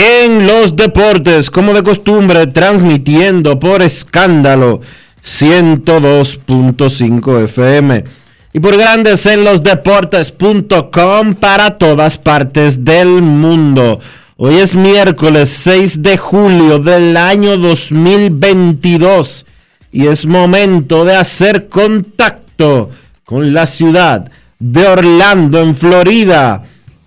en los Deportes, como de costumbre, transmitiendo por escándalo 102.5 FM y por Grandes en los Deportes.com para todas partes del mundo. Hoy es miércoles 6 de julio del año 2022 y es momento de hacer contacto con la ciudad de Orlando, en Florida,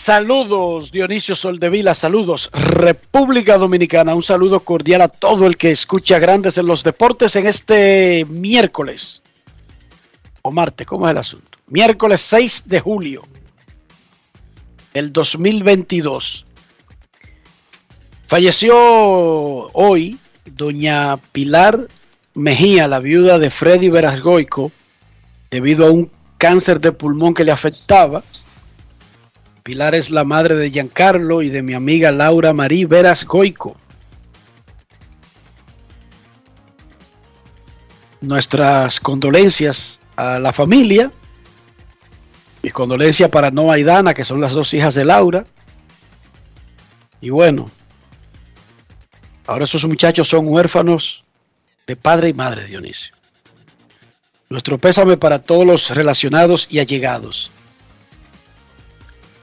Saludos Dionisio Soldevila, saludos República Dominicana, un saludo cordial a todo el que escucha Grandes en los Deportes en este miércoles o martes, ¿cómo es el asunto? Miércoles 6 de julio del 2022. Falleció hoy doña Pilar Mejía, la viuda de Freddy Verasgoico, debido a un cáncer de pulmón que le afectaba. Pilar es la madre de Giancarlo y de mi amiga Laura Marí Verasgoico. Nuestras condolencias a la familia. Mis condolencias para Noah y Dana, que son las dos hijas de Laura. Y bueno, Ahora esos muchachos son huérfanos de padre y madre, Dionisio. Nuestro pésame para todos los relacionados y allegados.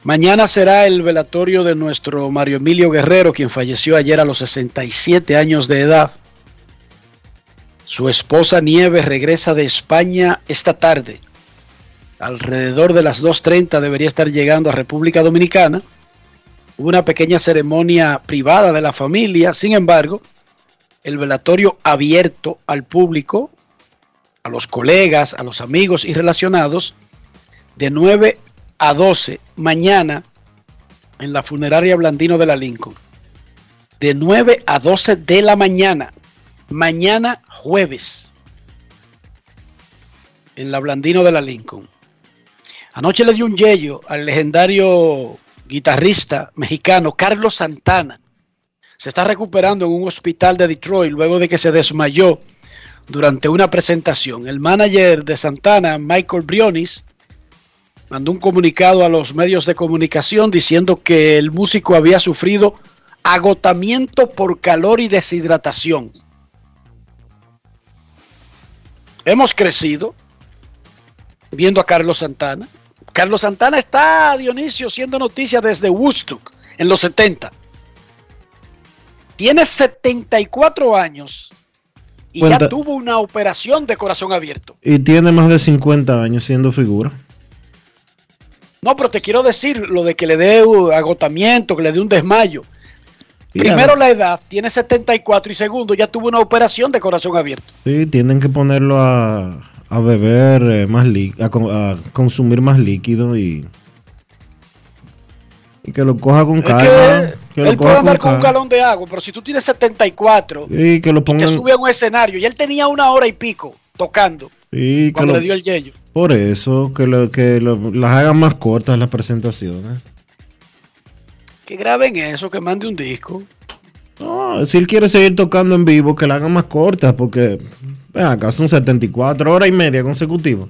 Mañana será el velatorio de nuestro Mario Emilio Guerrero, quien falleció ayer a los 67 años de edad. Su esposa Nieves regresa de España esta tarde. Alrededor de las 2.30 debería estar llegando a República Dominicana Hubo una pequeña ceremonia privada de la familia, sin embargo, el velatorio abierto al público, a los colegas, a los amigos y relacionados, de 9 a 12 mañana en la funeraria Blandino de la Lincoln. De 9 a 12 de la mañana, mañana jueves, en la Blandino de la Lincoln. Anoche le dio un yello al legendario guitarrista mexicano Carlos Santana. Se está recuperando en un hospital de Detroit luego de que se desmayó durante una presentación. El manager de Santana, Michael Brionis, mandó un comunicado a los medios de comunicación diciendo que el músico había sufrido agotamiento por calor y deshidratación. Hemos crecido viendo a Carlos Santana, Carlos Santana está, Dionisio, siendo noticia desde Woodstock en los 70. Tiene 74 años y ya tuvo una operación de corazón abierto. Y tiene más de 50 años siendo figura. No, pero te quiero decir lo de que le dé agotamiento, que le dé un desmayo. Primero la- edad, tiene 74 y segundo ya tuvo una operación de corazón abierto. Sí, tienen que ponerlo a, a beber eh, más líquido, a, con- a consumir más líquido y, y que lo coja con calma. que él puede andar con un galón de agua, pero si tú tienes 74 Y que lo y te pongan. sube a un escenario y él tenía una hora y pico tocando sí, que cuando lo- le dio el yello. por eso, que, lo, que lo- las hagan más cortas las presentaciones. Que graben eso, que mande un disco. No, si él quiere seguir tocando en vivo, que la hagan más cortas, porque ven acá son 74 horas y media consecutivas.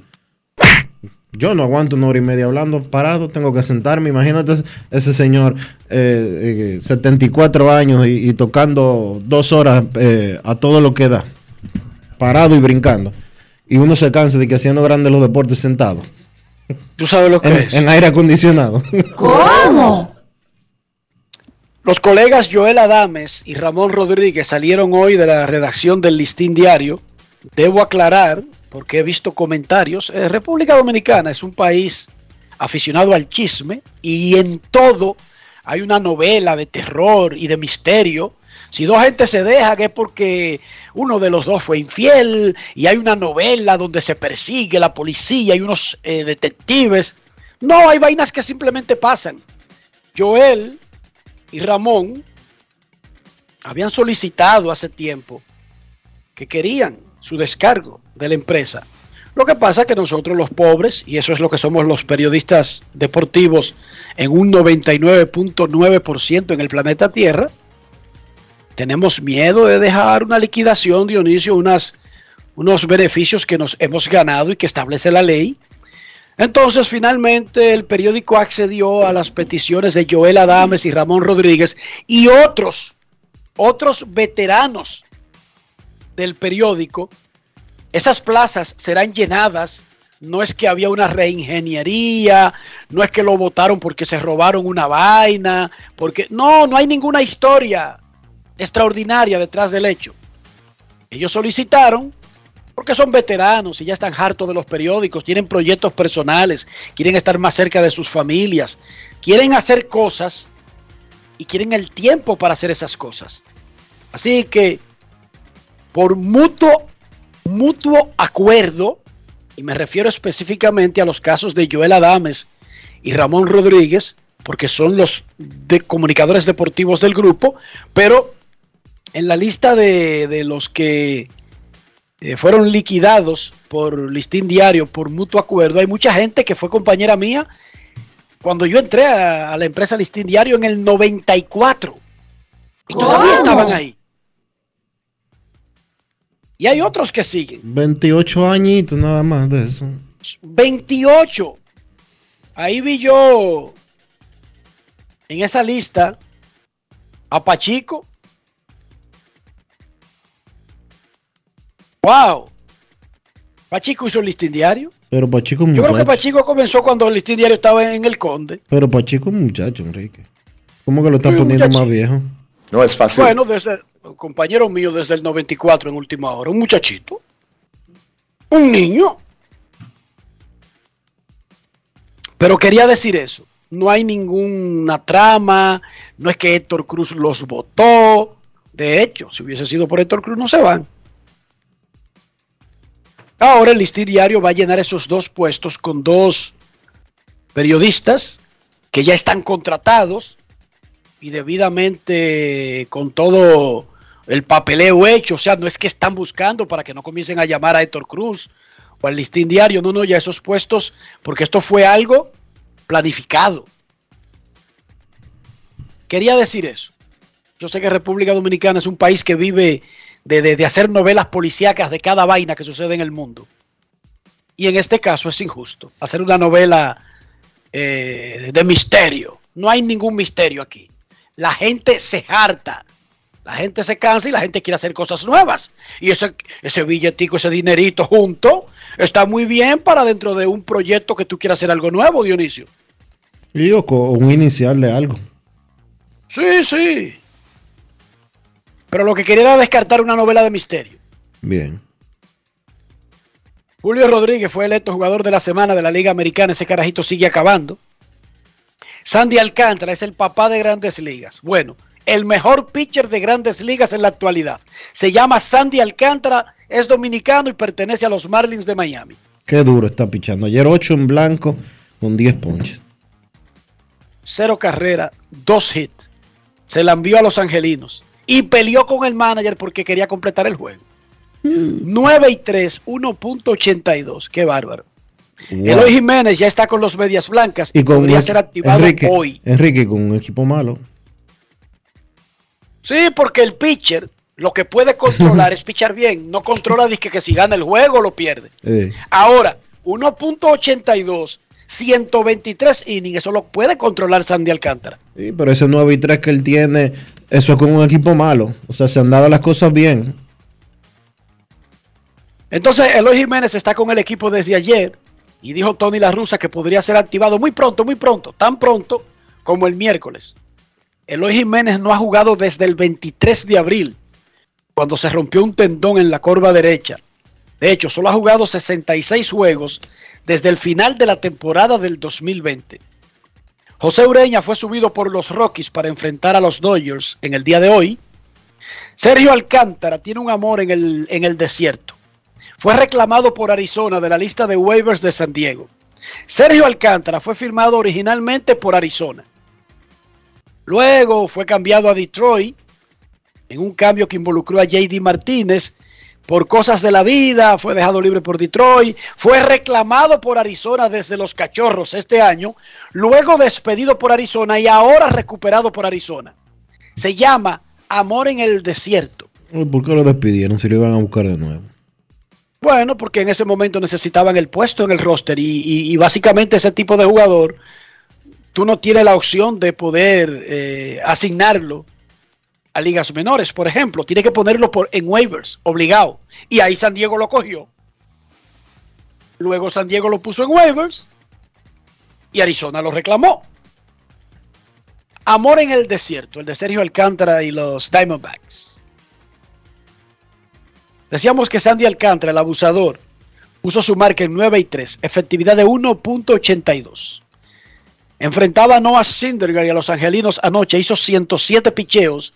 Yo no aguanto una hora y media hablando parado, tengo que sentarme. Imagínate ese- ese señor, eh, eh, 74 años y, y tocando dos horas eh, a todo lo que da, parado y brincando. Y uno se cansa de que haciendo grandes los deportes sentado, ¿Tú sabes lo que en, es? en aire acondicionado. Los colegas Joel Adames y Ramón Rodríguez salieron hoy de la redacción del Listín Diario. Debo aclarar, porque he visto comentarios, eh, República Dominicana es un país aficionado al chisme y en todo hay una novela de terror y de misterio. Si dos gente se dejan es porque uno de los dos fue infiel y hay una novela donde se persigue la policía y unos eh, detectives. No, hay vainas que simplemente pasan. Joel y Ramón habían solicitado hace tiempo que querían su descargo de la empresa. Lo que pasa es que nosotros los pobres, y eso es lo que somos los periodistas deportivos en un 99.9% en el planeta Tierra, tenemos miedo de dejar una liquidación, Dionisio, unas, unos beneficios que nos hemos ganado y que establece la ley. Entonces, finalmente, el periódico accedió a las peticiones de Joel Adames y Ramón Rodríguez y otros, otros veteranos del periódico. Esas plazas serán llenadas. No es que había una reingeniería, no es que lo votaron porque se robaron una vaina, porque no, no hay ninguna historia extraordinaria detrás del hecho. Ellos solicitaron porque son veteranos y ya están hartos de los periódicos, tienen proyectos personales, quieren estar más cerca de sus familias, quieren hacer cosas y quieren el tiempo para hacer esas cosas. Así que, por mutuo, mutuo acuerdo, y me refiero específicamente a los casos de Joel Adames y Ramón Rodríguez, porque son los de comunicadores deportivos del grupo, pero en la lista de, de los que eh, fueron liquidados por listín diario, por mutuo acuerdo. Hay mucha gente que fue compañera mía cuando yo entré a, a la empresa listín diario en el 94. Y todavía estaban ahí. Y hay otros que siguen. 28 añitos nada más de eso. 28. Ahí vi yo en esa lista a Pachico. Wow. Pachico hizo el listín diario. Pero Pachico Yo creo que muchacho. Pachico comenzó cuando el listín diario estaba en el Conde. Pero Pachico es un muchacho, Enrique. ¿Cómo que lo está poniendo muchacho. más viejo? No es fácil. Bueno, desde compañero mío desde el 94 en última hora, un muchachito, un niño. Pero quería decir eso. No hay ninguna trama, no es que Héctor Cruz los votó. De hecho, si hubiese sido por Héctor Cruz, no se van. Ahora el listín diario va a llenar esos dos puestos con dos periodistas que ya están contratados y debidamente con todo el papeleo hecho, o sea, no es que están buscando para que no comiencen a llamar a Héctor Cruz o al listín diario, no, no, ya esos puestos, porque esto fue algo planificado. Quería decir eso. Yo sé que República Dominicana es un país que vive de, de- de hacer novelas policíacas de cada vaina que sucede en el mundo. Y en este caso es injusto hacer una novela eh, de misterio. No hay ningún misterio aquí. La gente se harta. La gente se cansa y la gente quiere hacer cosas nuevas. Y ese, ese billetico, ese dinerito junto, está muy bien para dentro de un proyecto que tú quieras hacer algo nuevo, Dionisio. Y yo con un inicial de algo. Sí, sí. Pero lo que quería era descartar una novela de misterio. Bien. Julio Rodríguez fue electo jugador de la semana de la Liga Americana. Ese carajito sigue acabando. Sandy Alcántara es el papá de grandes ligas. Bueno, el mejor pitcher de grandes ligas en la actualidad. Se llama Sandy Alcántara, es dominicano y pertenece a los Marlins de Miami. Qué duro está pichando. Ayer 8 en blanco con 10 ponches. Cero carrera, dos hits. Se la envió a los angelinos. Y peleó con el manager porque quería completar el juego. 9 y 3, 1.82. Qué bárbaro. Wow. Eloy Jiménez ya está con los medias blancas y, con podría ser activado Enrique, hoy. Enrique con un equipo malo. Sí, porque el pitcher lo que puede controlar es pichar bien. No controla disque que si gana el juego lo pierde. Eh, Ahora, 1.82, 123 innings, eso lo puede controlar Sandy Alcántara. sí, pero ese 9 y 3 que él tiene, eso es con un equipo malo. O sea, se han dado las cosas bien. Entonces, Eloy Jiménez está con el equipo desde ayer y dijo Tony La Russa que podría ser activado muy pronto, muy pronto, tan pronto como el miércoles. Eloy Jiménez no ha jugado desde el 23 de abril, cuando se rompió un tendón en la corva derecha. De hecho, solo ha jugado 66 juegos desde el final de la temporada del 2020. José Ureña fue subido por los Rockies para enfrentar a los Dodgers en el día de hoy. Sergio Alcántara tiene un amor en el, en el desierto. Fue reclamado por Arizona de la lista de waivers de San Diego. Sergio Alcántara fue firmado originalmente por Arizona. Luego fue cambiado a Detroit en un cambio que involucró a JD Martínez. Por cosas de la vida, fue dejado libre por Detroit. Fue reclamado por Arizona desde los Cachorros este año. Luego despedido por Arizona y ahora recuperado por Arizona. Se llama Amor en el Desierto. ¿Por qué lo despidieron si lo iban a buscar de nuevo? Bueno, porque en ese momento necesitaban el puesto en el roster y, y- y básicamente ese tipo de jugador, tú no tienes la opción de poder eh, asignarlo a ligas menores, por ejemplo. Tiene que ponerlo en waivers, obligado. Y ahí San Diego lo cogió. Luego San Diego lo puso en waivers y Arizona lo reclamó. Amor en el desierto, el de Sergio Alcántara y los Diamondbacks. Decíamos que Sandy Alcántara, el abusador, puso su marca en 9 y 3, efectividad de 1.82. Enfrentaba a Noah Syndergaard y a los angelinos anoche, hizo 107 picheos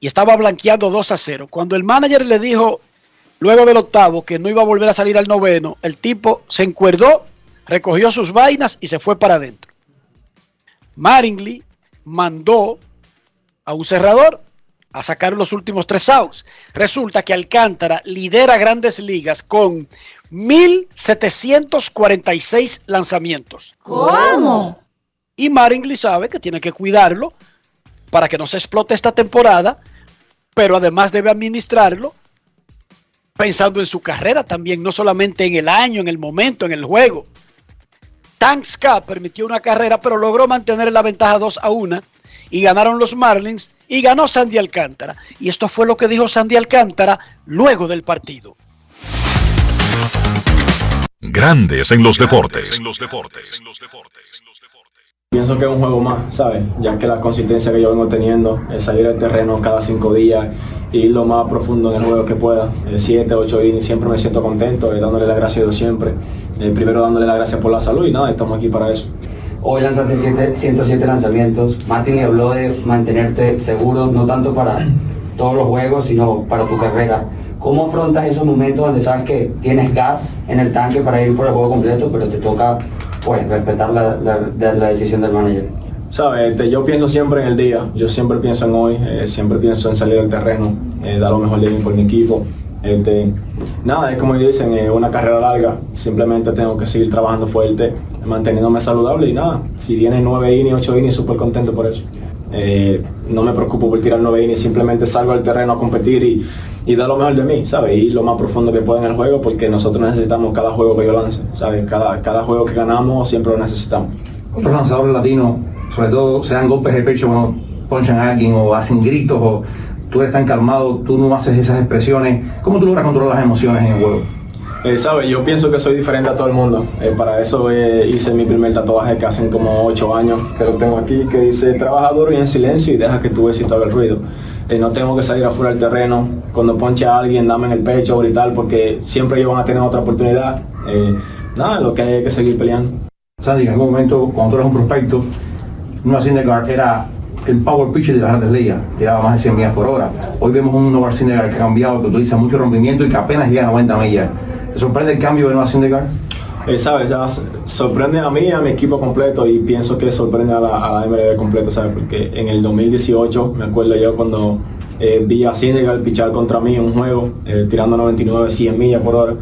y estaba blanqueando 2 a 0. Cuando el manager le dijo luego del octavo que no iba a volver a salir al noveno, el tipo se encuerdó, recogió sus vainas y se fue para adentro. Maringley mandó a un cerrador a sacar los últimos tres outs. Resulta que Alcántara lidera grandes ligas con 1.746 lanzamientos. ¿Cómo? Y Maringley sabe que tiene que cuidarlo para que no se explote esta temporada, pero además debe administrarlo pensando en su carrera también, no solamente en el año, en el momento, en el juego. Tank Scott permitió una carrera, pero logró mantener la ventaja 2 a 1 y ganaron los Marlins y ganó Sandy Alcántara. Y esto fue lo que dijo Sandy Alcántara luego del partido. Grandes en los deportes. Pienso que es un juego más, ¿sabes? Ya que la consistencia que yo vengo teniendo es salir al terreno cada cinco días ir lo más profundo en el juego que pueda. Eh, siete, ocho innings, siempre me siento contento, eh, dándole las gracias a siempre. Eh, primero dándole las gracias por la salud y nada, estamos aquí para eso. Hoy lanzaste siete- 107 lanzamientos. Martin habló de mantenerte seguro, no tanto para todos los juegos, sino para tu carrera. ¿Cómo afrontas esos momentos donde sabes que tienes gas en el tanque para ir por el juego completo, pero te toca pues respetar la, la- la- decisión del manager? ¿Sabes? Este, yo pienso siempre en el día, yo siempre pienso en hoy, eh, siempre pienso en salir del terreno, eh, dar lo mejor de mí por mi equipo. Este, nada, es como dicen, eh, una carrera larga, simplemente tengo que seguir trabajando fuerte, manteniéndome saludable y nada, si vienen 9 innings, 8 innings, súper contento por eso. Eh, no me preocupo por tirar 9 innings, simplemente salgo al terreno a competir y, y dar lo mejor de mí, ¿sabes? Y lo más profundo que pueda en el juego porque nosotros necesitamos cada juego que yo lance, ¿sabes? Cada, cada juego que ganamos siempre lo necesitamos. otros lanzadores latinos, sobre todo se dan golpes de pecho cuando ponchan a alguien o hacen gritos o tú eres tan calmado, tú no haces esas expresiones. ¿Cómo tú logras controlar las emociones en el juego? Eh, ¿Sabes? Yo pienso que soy diferente a todo el mundo. Eh, para eso eh, hice mi primer tatuaje que hacen como 8 años, que lo tengo aquí, que dice trabaja duro y en silencio y deja que tu éxito haga el ruido. Eh, no tengo que salir afuera del terreno, cuando ponche a alguien, dame en el pecho, gritar, porque siempre ellos van a tener otra oportunidad. Nada, lo que hay es que seguir peleando. Sandy, en algún momento, cuando tú eres un prospecto, Noah Syndergaard era el power pitcher de las grandes ligas, tiraba más de 100 millas por hora. Hoy vemos un Noah Syndergaard que ha cambiado, que utiliza mucho rompimiento y que apenas llega a 90 millas. ¿Te sorprende el cambio de Noah Syndergaard? Eh, ¿sabes? Ya sorprende a mí y a mi equipo completo y pienso que sorprende a la, a la MLB completo, ¿sabes? Porque en el 2018, me acuerdo yo cuando eh, vi a Senegal pichar contra mí en un juego, eh, tirando 99, 100 millas por hora.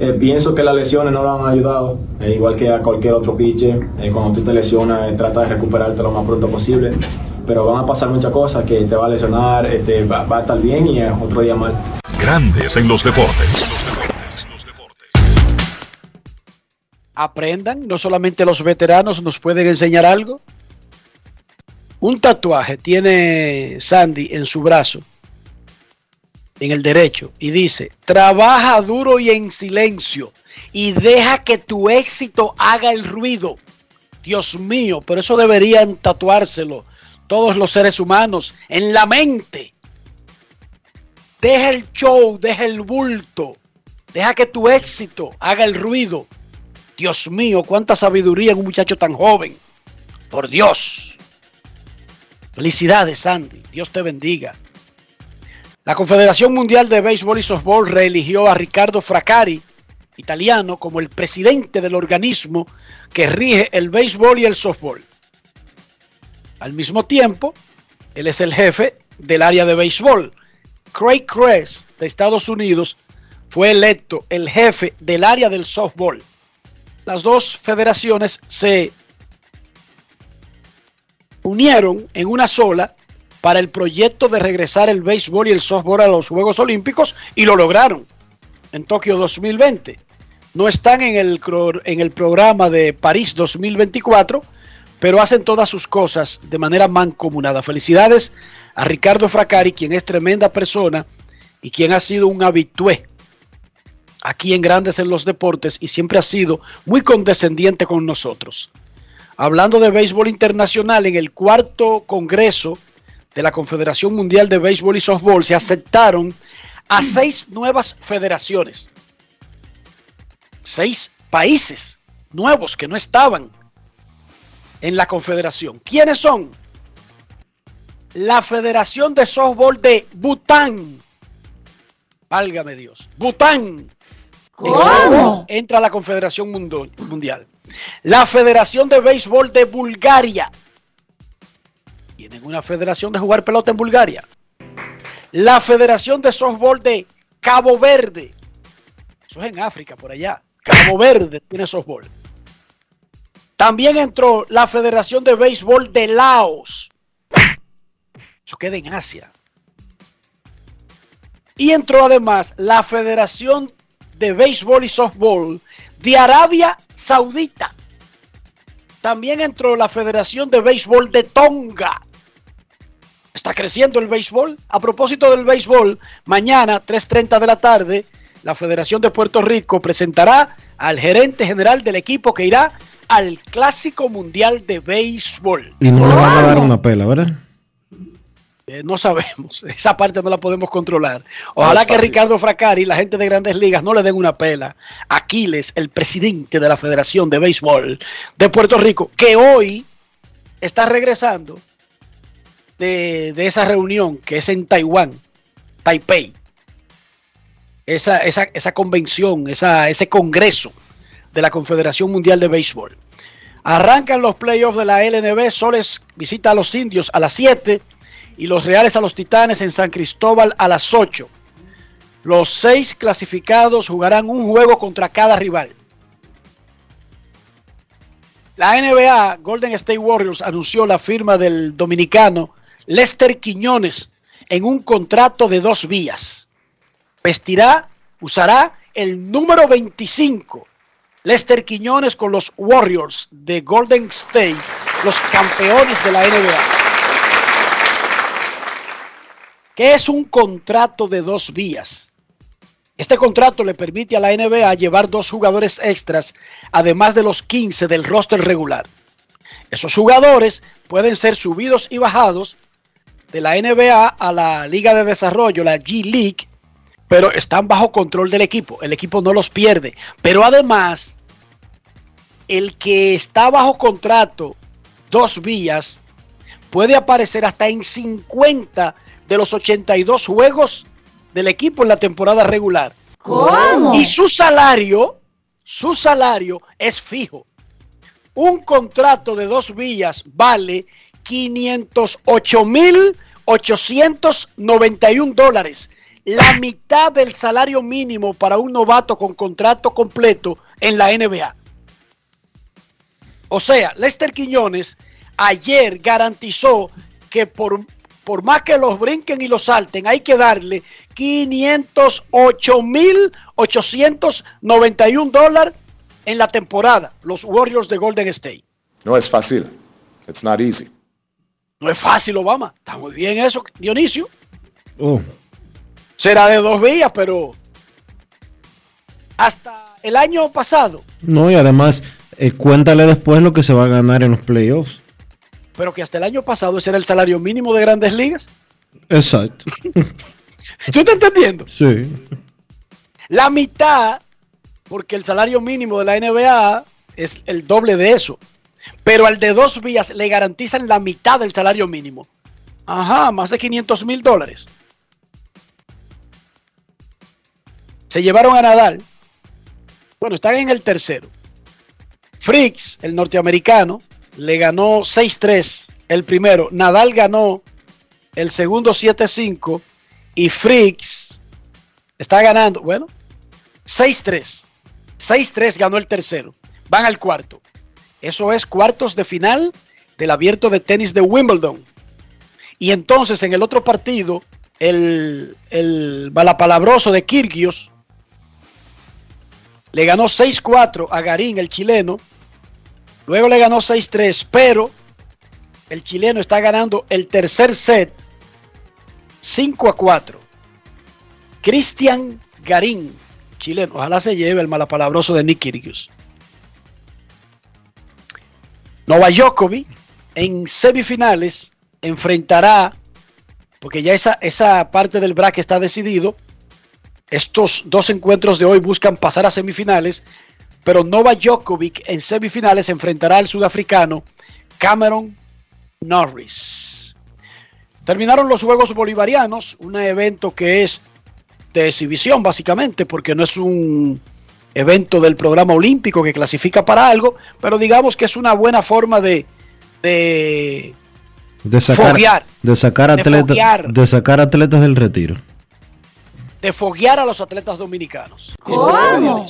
Eh, pienso que las lesiones no lo han ayudado, eh, igual que a cualquier otro pitcher. Eh, cuando tú te lesionas, eh, trata de recuperarte lo más pronto posible. Pero van a pasar muchas cosas que te va a lesionar, este, va, va a estar bien y es otro día mal. Grandes en los deportes. Aprendan, no solamente los veteranos nos pueden enseñar algo. Un tatuaje tiene Sandy en su brazo, en el derecho, y dice, trabaja duro y en silencio y deja que tu éxito haga el ruido. Dios mío, pero eso deberían tatuárselo todos los seres humanos en la mente. Deja el show, deja el bulto, deja que tu éxito haga el ruido. Dios mío, cuánta sabiduría en un muchacho tan joven. Por Dios. Felicidades, Sandy. Dios te bendiga. La Confederación Mundial de Béisbol y Softball reeligió a Ricardo Fracari, italiano, como el presidente del organismo que rige el béisbol y el softball. Al mismo tiempo, él es el jefe del área de béisbol. Craig Cress, de Estados Unidos, fue electo el jefe del área del softball. Las dos federaciones se unieron en una sola para el proyecto de regresar el béisbol y el softball a los Juegos Olímpicos y lo lograron en Tokio 2020. No están en el, en el programa de París 2024, pero hacen todas sus cosas de manera mancomunada. Felicidades a Ricardo Fracari, quien es tremenda persona y quien ha sido un habitué aquí en Grandes en los Deportes y siempre ha sido muy condescendiente con nosotros. Hablando de béisbol internacional, en el cuarto congreso de la Confederación Mundial de Béisbol y Softball se aceptaron a seis nuevas federaciones. Seis países nuevos que no estaban en la confederación. ¿Quiénes son? La Federación de Softball de Bután. Válgame Dios. Bután. Entra la Confederación Mundo- Mundial. La Federación de Béisbol de Bulgaria. Tienen una federación de jugar pelota en Bulgaria. La Federación de Softball de Cabo Verde. Eso es en África, por allá. Cabo Verde tiene softball. También entró la Federación de Béisbol de Laos. Eso queda en Asia. Y entró además la Federación de Béisbol y Softball de Arabia Saudita. También entró la Federación de Béisbol de Tonga. Está creciendo el béisbol. A propósito del béisbol, mañana, 3.30 de la tarde, la Federación de Puerto Rico presentará al gerente general del equipo que irá al Clásico Mundial de Béisbol. Y no le van a dar una pela, ¿verdad? Eh, no sabemos, esa parte no la podemos controlar. Ojalá que. Ricardo Fracari y la gente de Grandes Ligas no le den una pela. Aquiles, el presidente de la Federación de Béisbol de Puerto Rico, que hoy está regresando de, de esa reunión que es en Taiwán, Taipei. Esa, esa, esa convención, esa, ese congreso de la Confederación Mundial de Béisbol. Arrancan los playoffs de la LNB. Soles visita a los indios a las 7 y los Reales a los Titanes en San Cristóbal a las 8. Los seis clasificados jugarán un juego contra cada rival. La NBA, Golden State Warriors, anunció la firma del dominicano Lester Quiñones en un contrato de dos vías. Vestirá, usará el número 25. Lester Quiñones con los Warriors de Golden State, los campeones de la NBA. ¿Qué es un contrato de dos vías? Este contrato le permite a la NBA llevar dos jugadores extras, además de los 15 del roster regular. Esos jugadores pueden ser subidos y bajados de la NBA a la Liga de Desarrollo, la G League, pero están bajo control del equipo. El equipo no los pierde. Pero además, el que está bajo contrato dos vías puede aparecer hasta en 50 de los 82 juegos del equipo en la temporada regular. ¿Cómo? Y su salario, su salario es fijo. Un contrato de dos vías vale 508.891 dólares. La mitad del salario mínimo para un novato con contrato completo en la NBA. O sea, Lester Quiñones ayer garantizó que por, por más que los brinquen y los salten, hay que darle 508.891 dólares en la temporada, los Warriors de Golden State. No es fácil. It's not easy. No es fácil, Obama. Está muy bien eso, Dionisio. Oh, Será de dos vías, pero hasta el año pasado, no, y además, eh, cuéntale después lo que se va a ganar en los playoffs. Pero que hasta el año pasado ese era el salario mínimo de grandes ligas. Exacto. ¿Tú estás entendiendo? Sí. La mitad, porque el salario mínimo de la NBA es el doble de eso. Pero al de dos vías le garantizan la mitad del salario mínimo. Ajá, más de 500 mil dólares. Se llevaron a Nadal. Bueno, están en el tercero. Fricks, el norteamericano, le ganó 6-3 el primero. Nadal ganó el segundo 7-5. Y Fricks está ganando, bueno, 6-3. 6-3 ganó el tercero. Van al cuarto. Eso es cuartos de final del abierto de tenis de Wimbledon. Y entonces en el otro partido, el, el balapalabroso de Kirgios le ganó 6-4 a Garín, el chileno. Luego le ganó 6-3, pero el chileno está ganando el tercer set 5 a 4. Cristian Garín, chileno. Ojalá se lleve el malapalabroso de Nick Kyrgios. Nova Djokovic en semifinales enfrentará, porque ya esa, esa parte del bracket está decidido. Estos dos encuentros de hoy buscan pasar a semifinales, pero Nova Djokovic en semifinales enfrentará al sudafricano Cameron Norris. Terminaron los Juegos Bolivarianos, un evento que es de exhibición básicamente, porque no es un evento del programa olímpico que clasifica para algo, pero digamos que es una buena forma de, de De sacar, Foguear. de sacar De atletas, foguear. de sacar atletas del retiro. de foguear a los atletas dominicanos. ¿Cómo?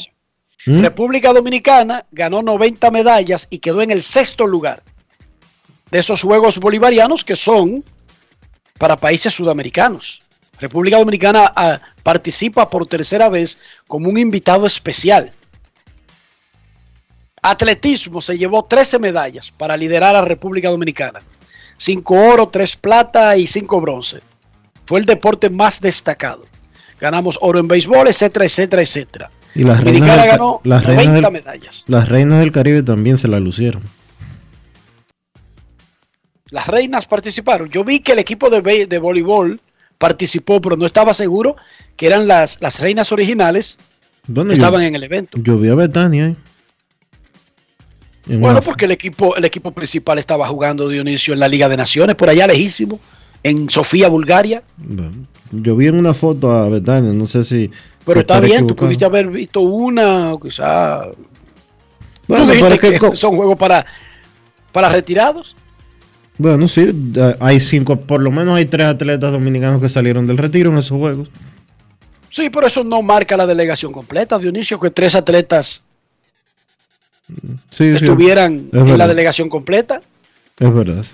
¿Mm? República Dominicana ganó 90 medallas y quedó en el sexto lugar de esos Juegos Bolivarianos que son para países sudamericanos. República Dominicana ah, participa por tercera vez como un invitado especial. Atletismo se llevó 13 medallas para liderar a República Dominicana. 5 oro, 3 plata y 5 bronce. Fue el deporte más destacado. Ganamos oro en béisbol, etcétera, etcétera, etcétera. Y las reinas, del, ganó las, reinas 90 del, medallas. las reinas del Caribe también se la lucieron. Las reinas participaron. Yo vi que el equipo de, de voleibol participó, pero no estaba seguro que eran las, las reinas originales que yo, estaban en el evento. yo vi a Betania Bueno, porque el equipo, el equipo principal estaba jugando Dionisio en la Liga de Naciones, por allá lejísimo, en Sofía, Bulgaria. Bueno, Yo vi en una foto a Betania, no sé si. Pero está bien, tú pudiste haber visto una, o quizá. Bueno, dijiste pero que son juegos para, para retirados. Bueno, sí, hay cinco, por lo menos hay tres atletas dominicanos que salieron del retiro en esos juegos. Sí, pero eso no marca la delegación completa, Dionisio, que tres atletas Sí, sí, estuvieran es en la delegación completa. Es verdad.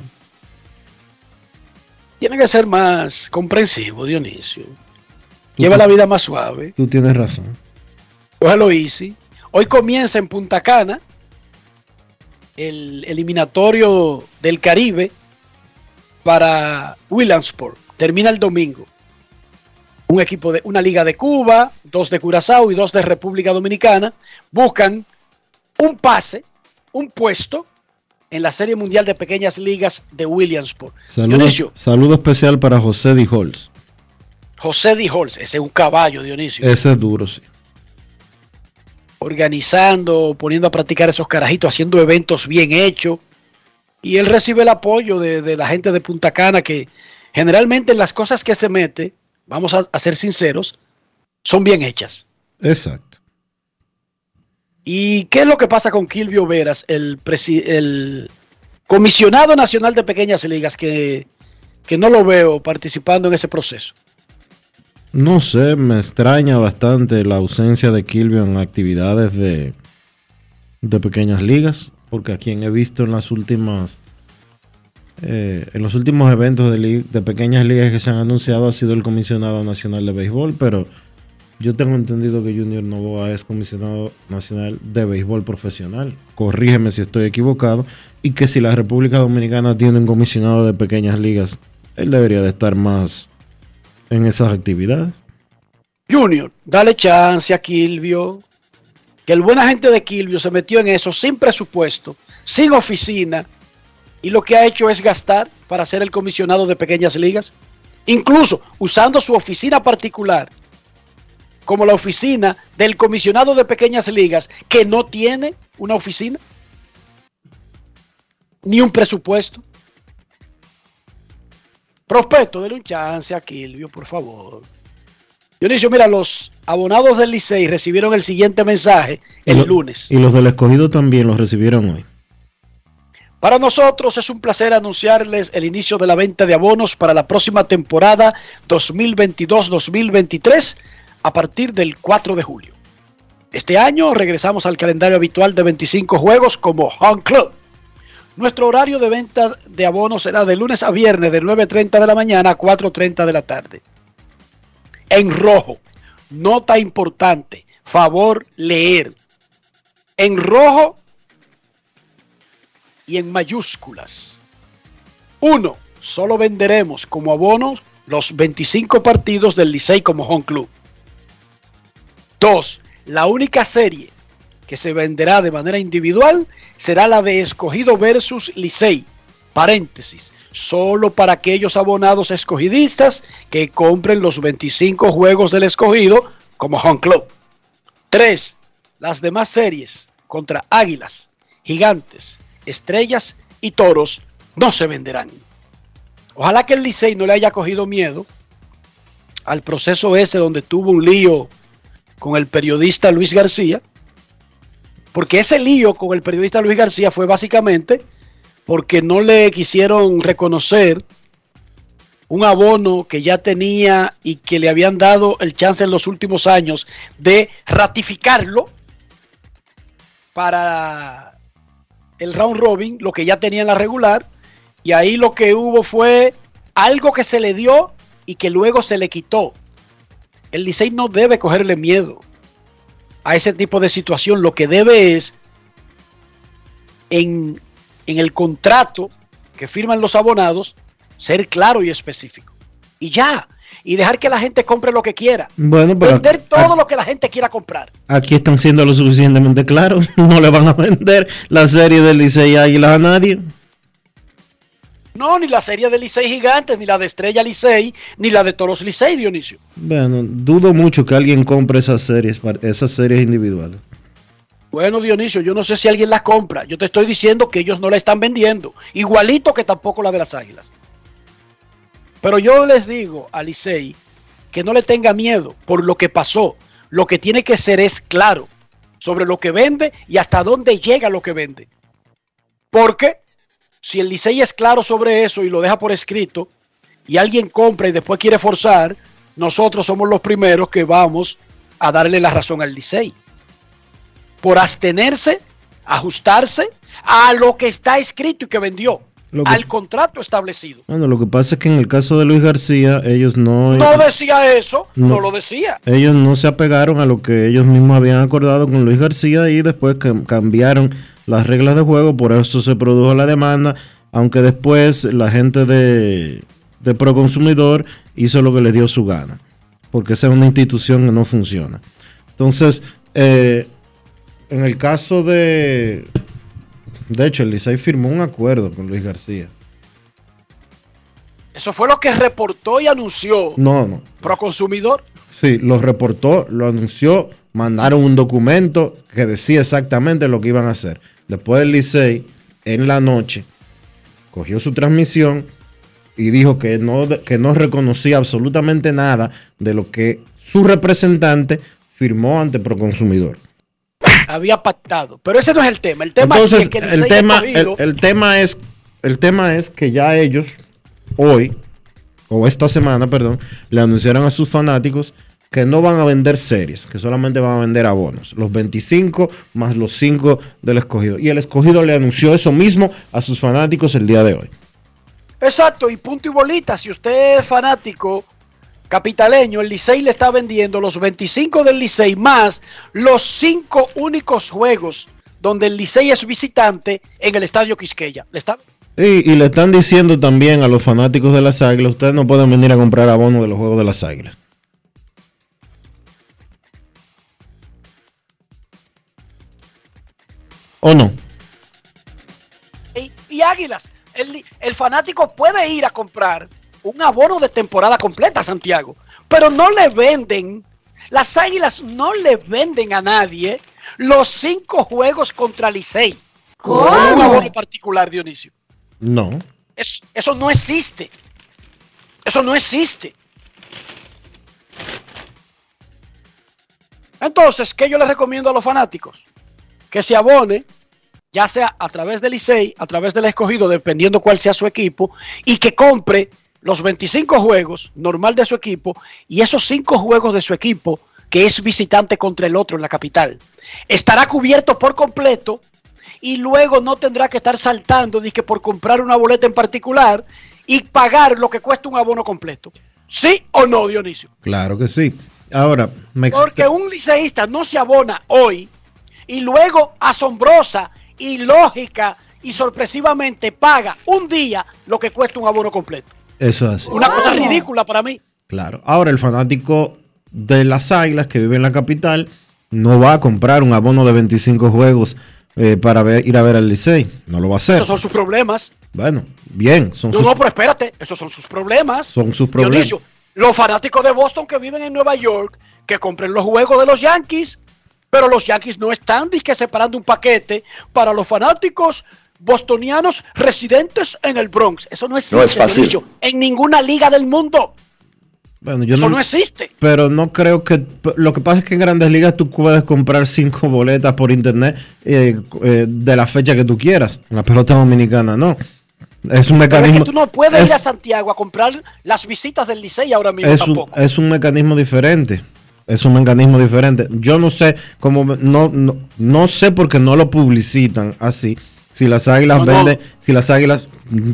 Tiene que ser más comprensivo, Dionisio. Lleva la vida más suave. Tú tienes razón. Cógelo easy. Hoy comienza en Punta Cana el eliminatorio del Caribe para Williamsport. Termina el domingo. Un equipo de una liga de Cuba, dos de Curazao y dos de República Dominicana buscan un pase, un puesto en la Serie Mundial de Pequeñas Ligas de Williamsport. Saludo, Dionisio, saludo especial para José Di Holz. José Di Holz, ese es un caballo, Dionisio. Ese es duro, sí. organizando, poniendo a practicar esos carajitos, haciendo eventos bien hechos. Y él recibe el apoyo de, de la gente de Punta Cana, que generalmente las cosas que se mete, vamos a, a ser sinceros, son bien hechas. Exacto. ¿Y qué es lo que pasa con Kilvio Veras, el, el comisionado nacional de pequeñas ligas, que, que no lo veo participando en ese proceso? No sé, me extraña bastante la ausencia de Kilvio en actividades de, de pequeñas ligas, porque a quien he visto en las últimas eh, en los últimos eventos de, de pequeñas ligas que se han anunciado ha sido el comisionado nacional de béisbol, pero yo tengo entendido que Junior Novoa es comisionado nacional de béisbol profesional. Corrígeme si estoy equivocado. Y que si la República Dominicana tiene un comisionado de pequeñas ligas, él debería de estar más en esas actividades. Junior, dale chance a Kilvio. Que el buena gente de Kilvio se metió en eso sin presupuesto, sin oficina, y lo que ha hecho es gastar para ser el comisionado de pequeñas ligas, incluso usando su oficina particular como la oficina del comisionado de pequeñas ligas que no tiene una oficina ni un presupuesto. Prospecto, denle un chance a Kilvio, por favor. Dionisio, mira, los abonados del Licey recibieron el siguiente mensaje el lunes. Y los del escogido también los recibieron hoy. Para nosotros es un placer anunciarles el inicio de la venta de abonos para la próxima temporada 2022-2023 a partir del 4 de julio. Este año regresamos al calendario habitual de 25 juegos como Home Club. Nuestro horario de venta de abonos será de lunes a viernes de 9.30 de la mañana a 4.30 de la tarde. En rojo, nota importante, favor leer. En rojo y en mayúsculas. Uno, solo venderemos como abonos los 25 partidos del Licey como home club. Dos, la única serie que se venderá de manera individual será la de escogido versus Licey. Paréntesis, solo para aquellos abonados escogidistas que compren los 25 juegos del escogido como home club. Tres, las demás series contra Águilas, Gigantes, Estrellas y Toros no se venderán. Ojalá que el Licey no le haya cogido miedo al proceso ese donde tuvo un lío con el periodista Luis García, porque ese lío con el periodista Luis García fue básicamente porque no le quisieron reconocer un abono que ya tenía y que le habían dado el chance en los últimos años de ratificarlo para el round robin, lo que ya tenía en la regular, y ahí lo que hubo fue algo que se le dio y que luego se le quitó. El Licey no debe cogerle miedo a ese tipo de situación, lo que debe es en, en el contrato que firman los abonados ser claro y específico. Y ya, y dejar que la gente compre lo que quiera. Bueno, pero Vender todo lo que la gente quiera comprar. aquí están siendo lo suficientemente claros. No le van a vender la serie del Licey Águilas a nadie. No, ni la serie de Licey Gigantes, ni la de Estrella Licey, ni la de Toros Licey, Dionisio. Bueno, dudo mucho que alguien compre esas series, esas series individuales. Bueno, Dionisio, yo no sé si alguien la compra. Yo te estoy diciendo que ellos no la están vendiendo. Igualito que tampoco la de las Águilas. Pero yo les digo a Licey que no le tenga miedo por lo que pasó. Lo que tiene que ser es claro sobre lo que vende y hasta dónde llega lo que vende. Porque si el Licey es claro sobre eso y lo deja por escrito y alguien compra y después quiere forzar, nosotros somos los primeros que vamos a darle la razón al Licey por abstenerse, ajustarse a lo que está escrito y que vendió, que- al contrato establecido. Bueno, lo que pasa es que en el caso de Luis García, ellos no, No decía eso, no, No. lo decía. ellos no se apegaron a lo que ellos mismos habían acordado con Luis García y después cam- cambiaron las reglas de juego, por eso se produjo la demanda, aunque después la gente de, de Proconsumidor hizo lo que le dio su gana, porque esa es una institución que no funciona. Entonces, eh, en el caso de... De hecho, el Licey firmó un acuerdo con Luis García. Eso fue lo que reportó y anunció No, no. Proconsumidor. Sí, lo reportó, lo anunció mandaron un documento que decía exactamente lo que iban a hacer. Después el Licey, en la noche, cogió su transmisión y dijo que no, que no reconocía absolutamente nada de lo que su representante firmó ante Proconsumidor. Había pactado. Pero ese no es el tema. El tema Entonces, es que el, tema, cogido- el, el tema es, el tema es que ya ellos, hoy, o esta semana, perdón, le anunciaron a sus fanáticos que no van a vender series, que solamente van a vender abonos. Los 25 más los 5 del escogido. Y el escogido le anunció eso mismo a sus fanáticos el día de hoy. Exacto, y punto y bolita. Si usted es fanático capitaleño, el Licey le está vendiendo los 25 del Licey más los 5 únicos juegos donde el Licey es visitante en el Estadio Quisqueya. Le está Y, y le están diciendo también a los fanáticos de las águilas, ustedes no pueden venir a comprar abonos de los juegos de las águilas. ¿O no? y, y Águilas. El, el fanático puede ir a comprar un abono de temporada completa a Santiago, pero no le venden, las Águilas no le venden a nadie los cinco juegos contra Licey. ¿Cómo? Un abono particular, Dionisio. No. Es- eso no existe. Eso no existe. Entonces, ¿qué yo les recomiendo a los fanáticos? Que se abone, ya sea a través del Licey, a través del escogido, dependiendo cuál sea su equipo, y que compre los 25 juegos normal de su equipo y esos 5 juegos de su equipo que es visitante contra el otro en la capital. Estará cubierto por completo y luego no tendrá que estar saltando que por comprar una boleta en particular y pagar lo que cuesta un abono completo. ¿Sí o no, Dionisio? Claro que sí. Ahora, me Porque un liceísta no se abona hoy y luego asombrosa y lógica y sorpresivamente paga un día lo que cuesta un abono completo. eso es así. Una cosa ridícula para mí. Claro. Ahora, el fanático de las águilas que vive en la capital no va a comprar un abono de 25 juegos eh, para ver- ir a ver al Licey. No lo va a hacer. Esos son sus problemas. Bueno, bien, son No, sus, no, pero espérate, esos son sus problemas. son sus problemas. Dionisio, los fanáticos de Boston que viven en Nueva York, que compren los juegos de los Yankees, pero los Yankees no están disque separando un paquete para los fanáticos bostonianos residentes en el Bronx. Eso no existe, No es fácil. En ninguna liga del mundo. Bueno, yo Eso no, no existe. pero no creo que... Lo que pasa es que en grandes ligas tú puedes comprar cinco boletas por internet eh, eh, de la fecha que tú quieras. En la pelota dominicana no. Es un Pero es mecanismo... que tú no puedes es- ir a Santiago a comprar las visitas del Licey ahora mismo es un, tampoco. es un mecanismo diferente. Es un mecanismo diferente. Yo no sé cómo no, no, no sé porque no lo publicitan así. Si las águilas No, no. venden, si las águilas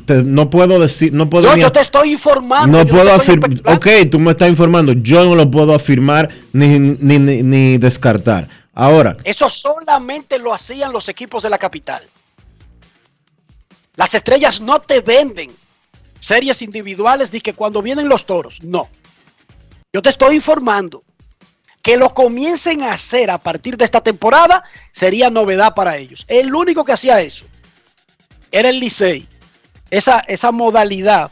te- no puedo decir, no puedo No, ni- yo te estoy informando. no puedo afirmar. Ok, tú me estás informando. Yo no lo puedo afirmar ni, ni, ni- ni descartar. Ahora, Eso solamente lo hacían los equipos de la capital. Las estrellas no te venden series individuales de que cuando vienen los toros, no. Yo te estoy informando que lo comiencen a hacer a partir de esta temporada sería novedad para ellos. El único que hacía eso era el Licey. Esa, esa modalidad.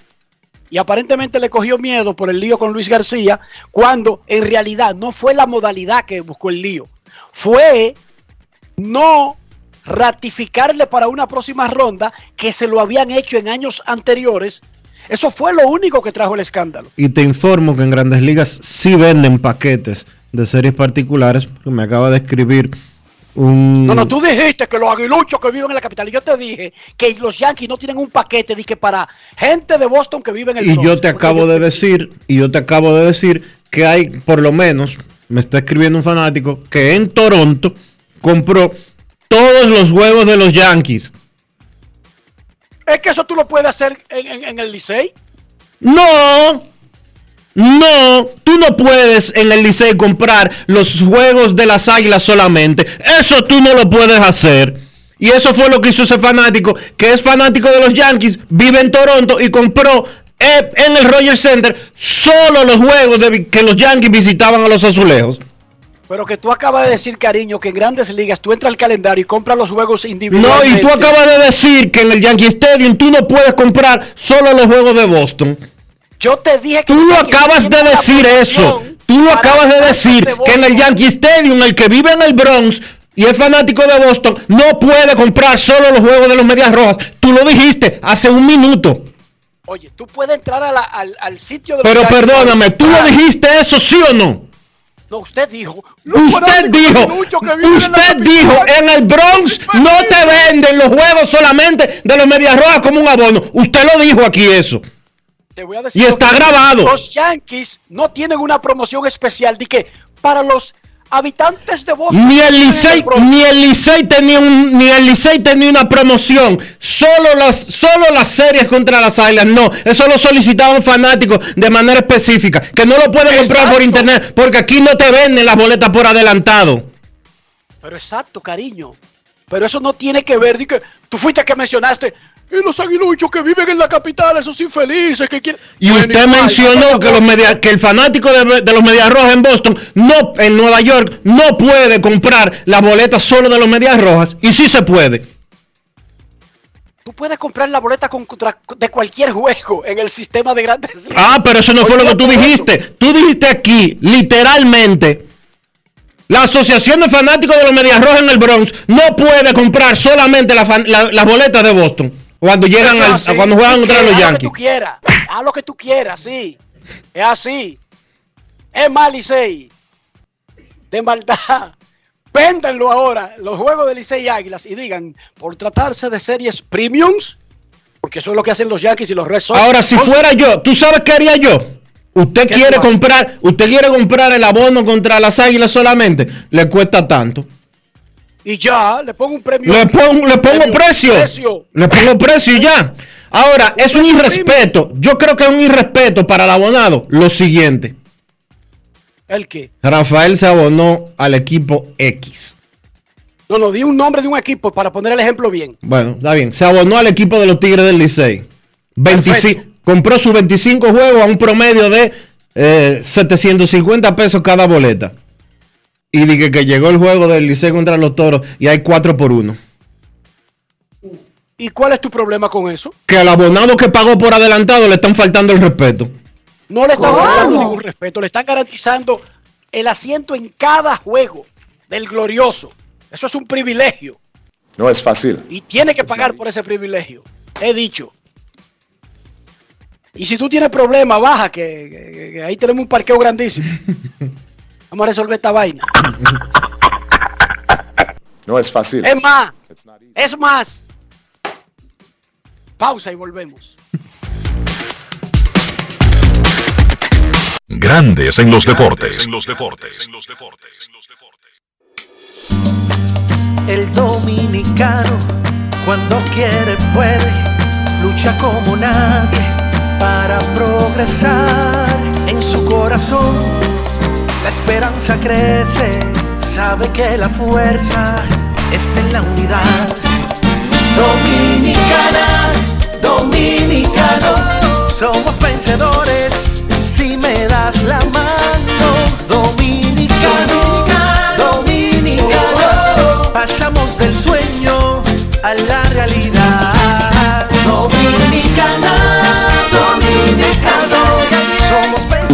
Y aparentemente le cogió miedo por el lío con Luis García, cuando en realidad no fue la modalidad que buscó el lío. Fue no ratificarle para una próxima ronda que se lo habían hecho en años anteriores. Eso fue lo único que trajo el escándalo. y te informo que en grandes ligas sí venden paquetes de series particulares. porque Me acaba de escribir un. No, no, tú dijiste que los aguiluchos que viven en la capital, y yo te dije que los Yankees no tienen un paquete que para gente de Boston que vive en el Y Bronx, yo te acabo de decir, y yo te acabo de decir que hay, por lo menos, me está escribiendo un fanático que en Toronto compró todos los juegos de los Yankees. Es que eso tú lo puedes hacer en, en- en el Licey. No, no, tú no puedes en el Licey comprar los juegos de las águilas solamente. Eso tú no lo puedes hacer. Y eso fue lo que hizo ese fanático, que es fanático de los Yankees, vive en Toronto y compró eh, en el Rogers Center solo los juegos de que los Yankees visitaban a los azulejos. Pero que tú acabas de decir, cariño, que en grandes ligas tú entras al calendario y compras los juegos No, individualmente. y tú acabas de decir que en el Yankee Stadium tú no puedes comprar solo los juegos de Boston. Yo te dije que Tú lo acabas de decir eso. Tú lo acabas de decir, de que en el. Yankee Stadium, el que vive en el Bronx y es fanático de Boston, no puede comprar solo los juegos de los Medias Rojas. Tú lo dijiste hace un minuto. Oye, tú puedes entrar a la- al, al sitio de Pero perdóname, ¿tú lo Ah, dijiste eso, sí o no? No, usted dijo. Usted dijo, en usted dijo, en el Bronx no te venden los juegos solamente de los Medias Rojas como un abono. Usted lo dijo aquí eso. Te voy a decir Y está grabado. Los Yankees no tienen una promoción especial de que para los habitantes de Boston. Ni el Licey, ni el Licey tenía un, ni el Licey tenía una promoción. Solo las, solo las series contra las Águilas. No, eso lo solicitaban fanáticos de manera específica. Que no lo pueden comprar por internet porque aquí no te venden las boletas por adelantado. Pero exacto, cariño. Pero eso no tiene que ver. que tú fuiste que mencionaste. Y los aguiluchos que viven en la capital, esos infelices que quieren. Y Bueno, usted igual, mencionó que, los Boston. media- que el fanático de, de los Medias Rojas en Boston, no, en Nueva York, no puede comprar las boletas solo de los Medias Rojas. Y sí se puede. Tú puedes comprar la boleta con- contra- de cualquier juego en el sistema de grandes. ligas. Ah, pero eso no fue lo que tú dijiste. eso. Tú dijiste aquí, literalmente, la Asociación de Fanáticos de los Medias Rojas en el Bronx no puede comprar solamente la fan- la- las boletas de Boston cuando llegan al- así. cuando juegan contra los quieras, haz Yankees. Lo que tú quieras, haz lo que tú quieras, sí. Es así. Es mal, Licey. De maldad. Véndanlo ahora, los juegos de Licey y Águilas, y digan, por tratarse de series premiums, porque eso es lo que hacen los Yankees y los Red Sox. Ahora, si fuera yo, ¿tú sabes qué haría yo? Usted ¿Qué quiere comprar, usted quiere comprar el abono contra las águilas solamente, le cuesta tanto. Y ya, le pongo un premio. Le pongo, le pongo Premio, precio. precio. Le pongo precio y ya. Ahora, es un irrespeto. Yo creo que es un irrespeto para el abonado. Lo siguiente. ¿El qué? Rafael se abonó al equipo X. No, no, di un nombre de un equipo para poner el ejemplo bien. Bueno, está bien. Se abonó al equipo de los Tigres del Licey. 25 Perfecto. compró sus 25 juegos a un promedio de eh, 750 pesos cada boleta. Y dije que llegó el juego del Licey contra los Toros y hay 4 por 1. ¿Y cuál es tu problema con eso? Que al abonado que pagó por adelantado le están faltando el respeto. No le están dando ningún respeto, le están garantizando el asiento en cada juego del glorioso. Eso es un privilegio No es fácil. y tiene que pagar por ese privilegio. He dicho. Y si tú tienes problemas, baja, que, que- que ahí tenemos un parqueo grandísimo. Vamos a resolver esta vaina. No es fácil. Es más, es más. Pausa y volvemos. Grandes en los deportes. En los deportes. El dominicano, cuando quiere, puede, lucha como nadie para progresar. En su corazón, la esperanza crece, sabe que la fuerza está en la unidad. Dominicana, dominicano, somos vencedores si me das la mano. Dominicano, dominicano, pasamos del sueño a la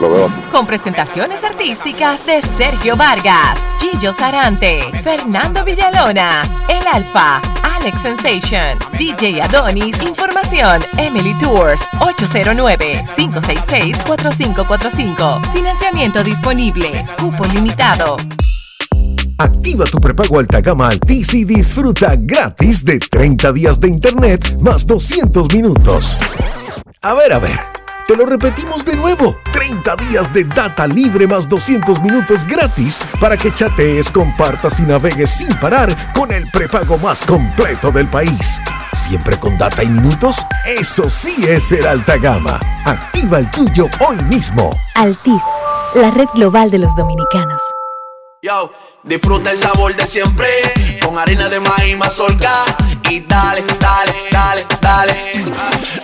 Lo veo aquí. Con presentaciones artísticas de Sergio Vargas, Gillo Sarante, Fernando Villalona, El Alfa, Alex Sensation, DJ Adonis, Información, Emily Tours, 809-566-4545. Financiamiento disponible, cupo limitado. Activa tu prepago alta gama Altis y disfruta gratis de 30 días de internet más 200 minutos. A ver, a ver. Te lo repetimos de nuevo. 30 días de data libre más 200 minutos gratis para que chatees, compartas y navegues sin parar con el prepago más completo del país. Siempre con data y minutos. Eso sí es ser alta gama. Activa el tuyo hoy mismo. Altis, la red global de los dominicanos. Yo, disfruta el sabor de siempre con harina de maíz mazorca dale, dale, dale, dale.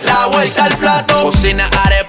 La vuelta al plato, cocina arepa,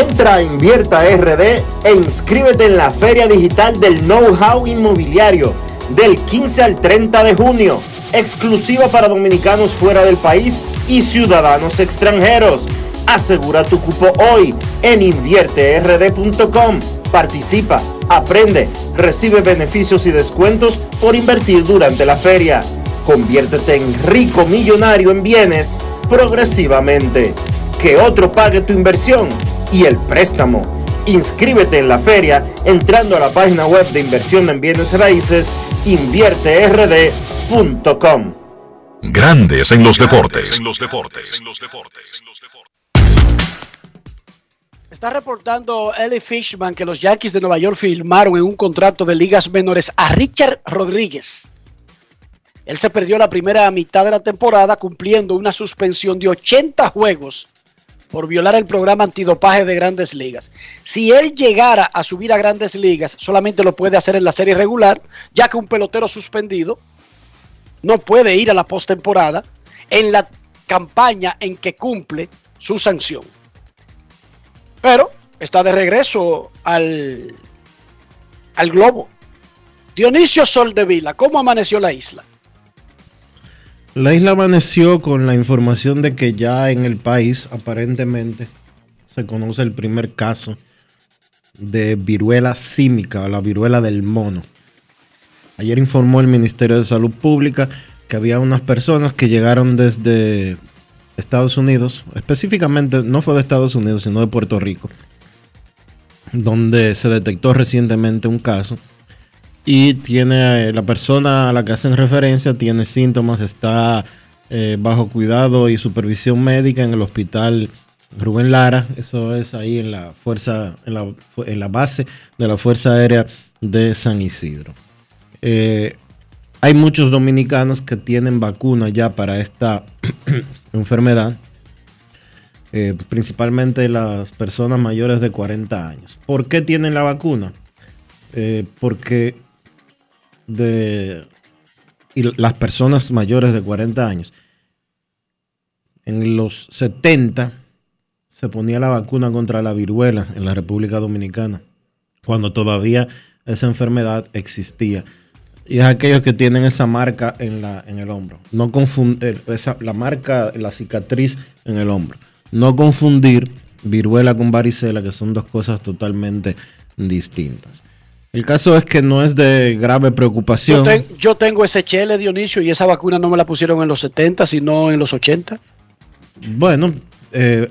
Entra a Invierta RD e inscríbete en la Feria Digital del Know-How Inmobiliario del 15 al 30 de junio, exclusiva para dominicanos fuera del país y ciudadanos extranjeros. Asegura tu cupo hoy en invierterd.com. Participa, aprende, recibe beneficios y descuentos por invertir durante la feria. Conviértete en rico millonario en bienes progresivamente. Que otro pague tu inversión y el préstamo. Inscríbete en la feria entrando a la página web de inversión en bienes raíces invierterd.com. Grandes en los deportes. Está reportando Ellie Fishman que los Yankees de Nueva York firmaron en un contrato de ligas menores a Richard Rodríguez. Él se perdió la primera mitad de la temporada cumpliendo una suspensión de 80 juegos por violar el programa antidopaje de grandes ligas. Si él llegara a subir a grandes ligas, solamente lo puede hacer en la serie regular, ya que un pelotero suspendido no puede ir a la postemporada en la campaña en que cumple su sanción. Pero está de regreso al, al globo. Dionisio Soldevila, ¿cómo amaneció la isla? La isla amaneció con la información de que ya en el país aparentemente se conoce el primer caso de viruela símica o la viruela del mono. Ayer informó el Ministerio de Salud Pública que había unas personas que llegaron desde Estados Unidos, específicamente no fue de Estados Unidos, sino de Puerto Rico, donde se detectó recientemente un caso y tiene la persona a la que hacen referencia tiene síntomas, está eh, bajo cuidado y supervisión médica en el hospital Rubén Lara, eso es ahí en la fuerza, en la, en la base de la Fuerza Aérea de San Isidro. Eh, hay muchos dominicanos que tienen vacuna ya para esta enfermedad, eh, principalmente las personas mayores de 40 años. ¿Por qué tienen la vacuna? Eh, porque de y las personas mayores de 40 años, en los 70 se ponía la vacuna contra la viruela en la República Dominicana, cuando todavía esa enfermedad existía. Y es aquellos que tienen esa marca en, la, en el hombro. No confundir, esa, la marca, la cicatriz en el hombro. No confundir viruela con varicela, que son dos cosas totalmente distintas. El caso es que no es de grave preocupación. Yo, ten, yo, tengo ese chele, Dionisio, y esa vacuna no me la pusieron en los 70, sino en los 80. Bueno, eh,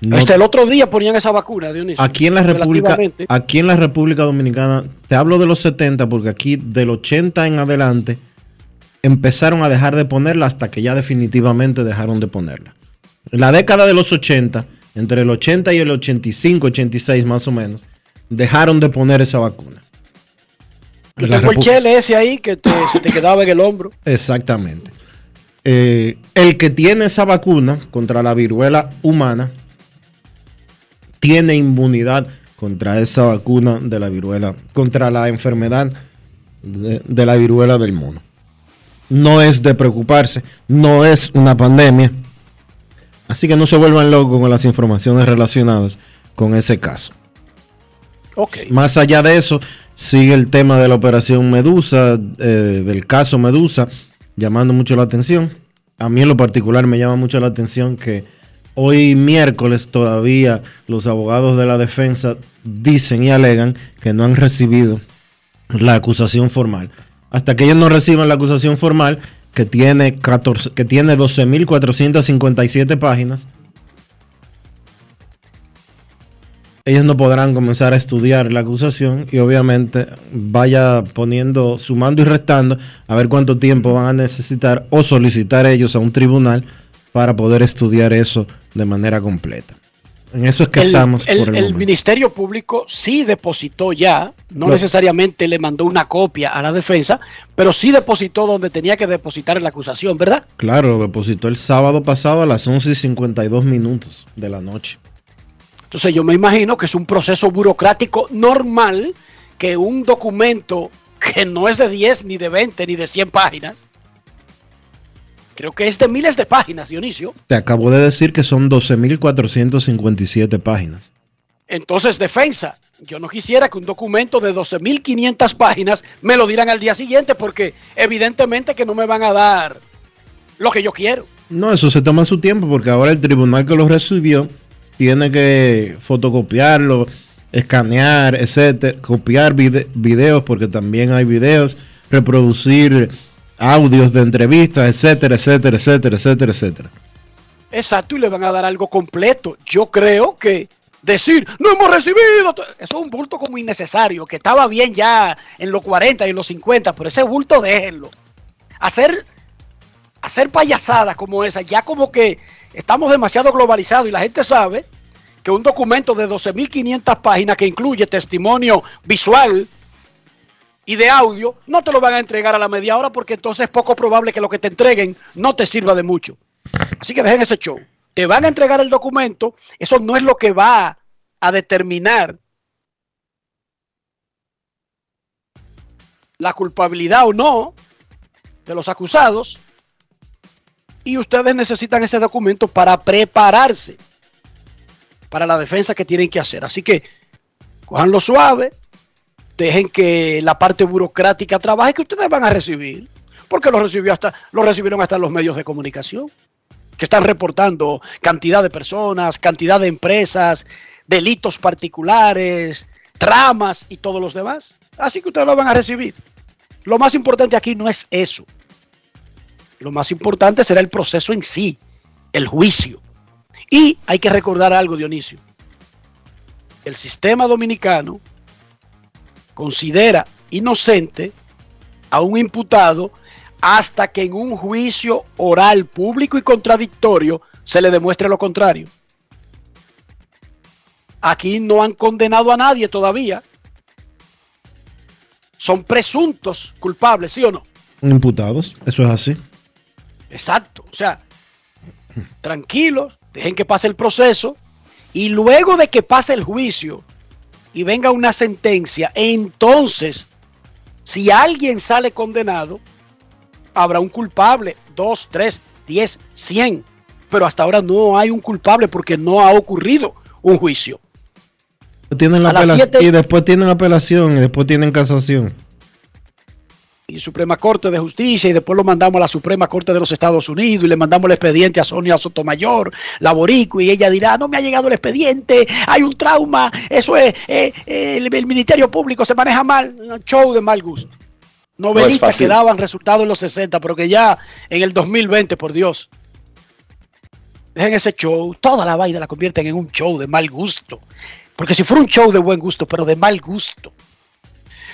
no, Hasta el otro día ponían esa vacuna, Dionisio. Aquí en la República, aquí en la República Dominicana, te hablo de los 70 porque aquí del 80 en adelante empezaron a dejar de ponerla hasta que ya definitivamente dejaron de ponerla. En la década de los 80, entre el 80 y el 85, 86 más o menos, dejaron de poner esa vacuna. Tengo el chele ese ahí que te, se te quedaba en el hombro. Exactamente. Eh, el que tiene esa vacuna contra la viruela humana tiene inmunidad contra esa vacuna de la viruela, contra la enfermedad de, de la viruela del mono. No es de preocuparse, no es una pandemia. Así que no se vuelvan locos con las informaciones relacionadas con ese caso. Más allá de eso, sigue el tema de la operación Medusa, eh, del caso Medusa, llamando mucho la atención. A mí en lo particular me llama mucho la atención que hoy miércoles todavía los abogados de la defensa dicen y alegan que no han recibido la acusación formal. Hasta que ellos no reciban la acusación formal, que tiene, 14, que tiene 12.457 páginas, ellos no podrán comenzar a estudiar la acusación y obviamente vaya poniendo, sumando y restando a ver cuánto tiempo van a necesitar o solicitar ellos a un tribunal para poder estudiar eso de manera completa. En eso es que el, estamos. El, por el el. Ministerio Público sí depositó ya, no Lo- necesariamente le mandó una copia a la defensa, pero sí depositó donde tenía que depositar la acusación, ¿verdad? Claro, lo depositó el sábado pasado a las 11 y 52 minutos de la noche. Entonces yo me imagino que es un proceso burocrático normal que un documento que no es de 10, ni de 20, ni de 100 páginas, creo que es de miles de páginas, Dionisio. Te acabo de decir que son 12.457 páginas. Entonces, defensa, yo no quisiera que un documento de 12.500 páginas me lo dieran al día siguiente porque evidentemente que no me van a dar lo que yo quiero. No, eso se toma su tiempo porque ahora el tribunal que lo recibió tiene que fotocopiarlo, escanear, etcétera, copiar vide- videos porque también hay videos, reproducir audios de entrevistas, etcétera, etcétera, etcétera, etcétera, etcétera. Exacto, y le van a dar algo completo. Yo creo que decir, no hemos recibido, eso es un bulto como innecesario, que estaba bien ya en los 40 y en los 50, pero ese bulto déjenlo. Hacer, hacer payasadas como esa, ya como que estamos demasiado globalizados y la gente sabe que un documento de 12.500 páginas que incluye testimonio visual y de audio, no te lo van a entregar a la media hora porque entonces es poco probable que lo que te entreguen no te sirva de mucho. Así que dejen ese show. Te van a entregar el documento. Eso no es lo que va a determinar la culpabilidad o no de los acusados. Y ustedes necesitan ese documento para prepararse para la defensa que tienen que hacer. Así que cojanlo suave, dejen que la parte burocrática trabaje que ustedes van a recibir. Porque lo, recibió hasta, lo recibieron hasta los medios de comunicación que están reportando cantidad de personas, cantidad de empresas, delitos particulares, tramas y todos los demás. Así que ustedes lo van a recibir. Lo más importante aquí no es eso. Lo más importante será el proceso en sí, el juicio. Y hay que recordar algo, Dionisio. El sistema dominicano considera inocente a un imputado hasta que en un juicio oral público y contradictorio se le demuestre lo contrario. Aquí no han condenado a nadie todavía. Son presuntos culpables, ¿sí o no? Imputados, eso es así. Exacto. O sea, tranquilos, dejen que pase el proceso y luego de que pase el juicio y venga una sentencia, entonces, si alguien sale condenado, habrá un culpable, dos, tres, diez, cien. Pero hasta ahora no hay un culpable porque no ha ocurrido un juicio. Tienen la siete- Y después tienen apelación y después tienen casación. Y Suprema Corte de Justicia y después lo mandamos a la Suprema Corte de los Estados Unidos y le mandamos el expediente a Sonia Sotomayor, la boricua, y ella dirá, no me ha llegado el expediente, hay un trauma, eso es, eh, eh, el, el Ministerio Público se maneja mal, un show de mal gusto. Novelitas fácil. que daban resultados en los 60, pero que ya en el 2020, por Dios. Dejen ese show, toda la vaina la convierten en un show de mal gusto. Porque si fuera un show de buen gusto, pero de mal gusto.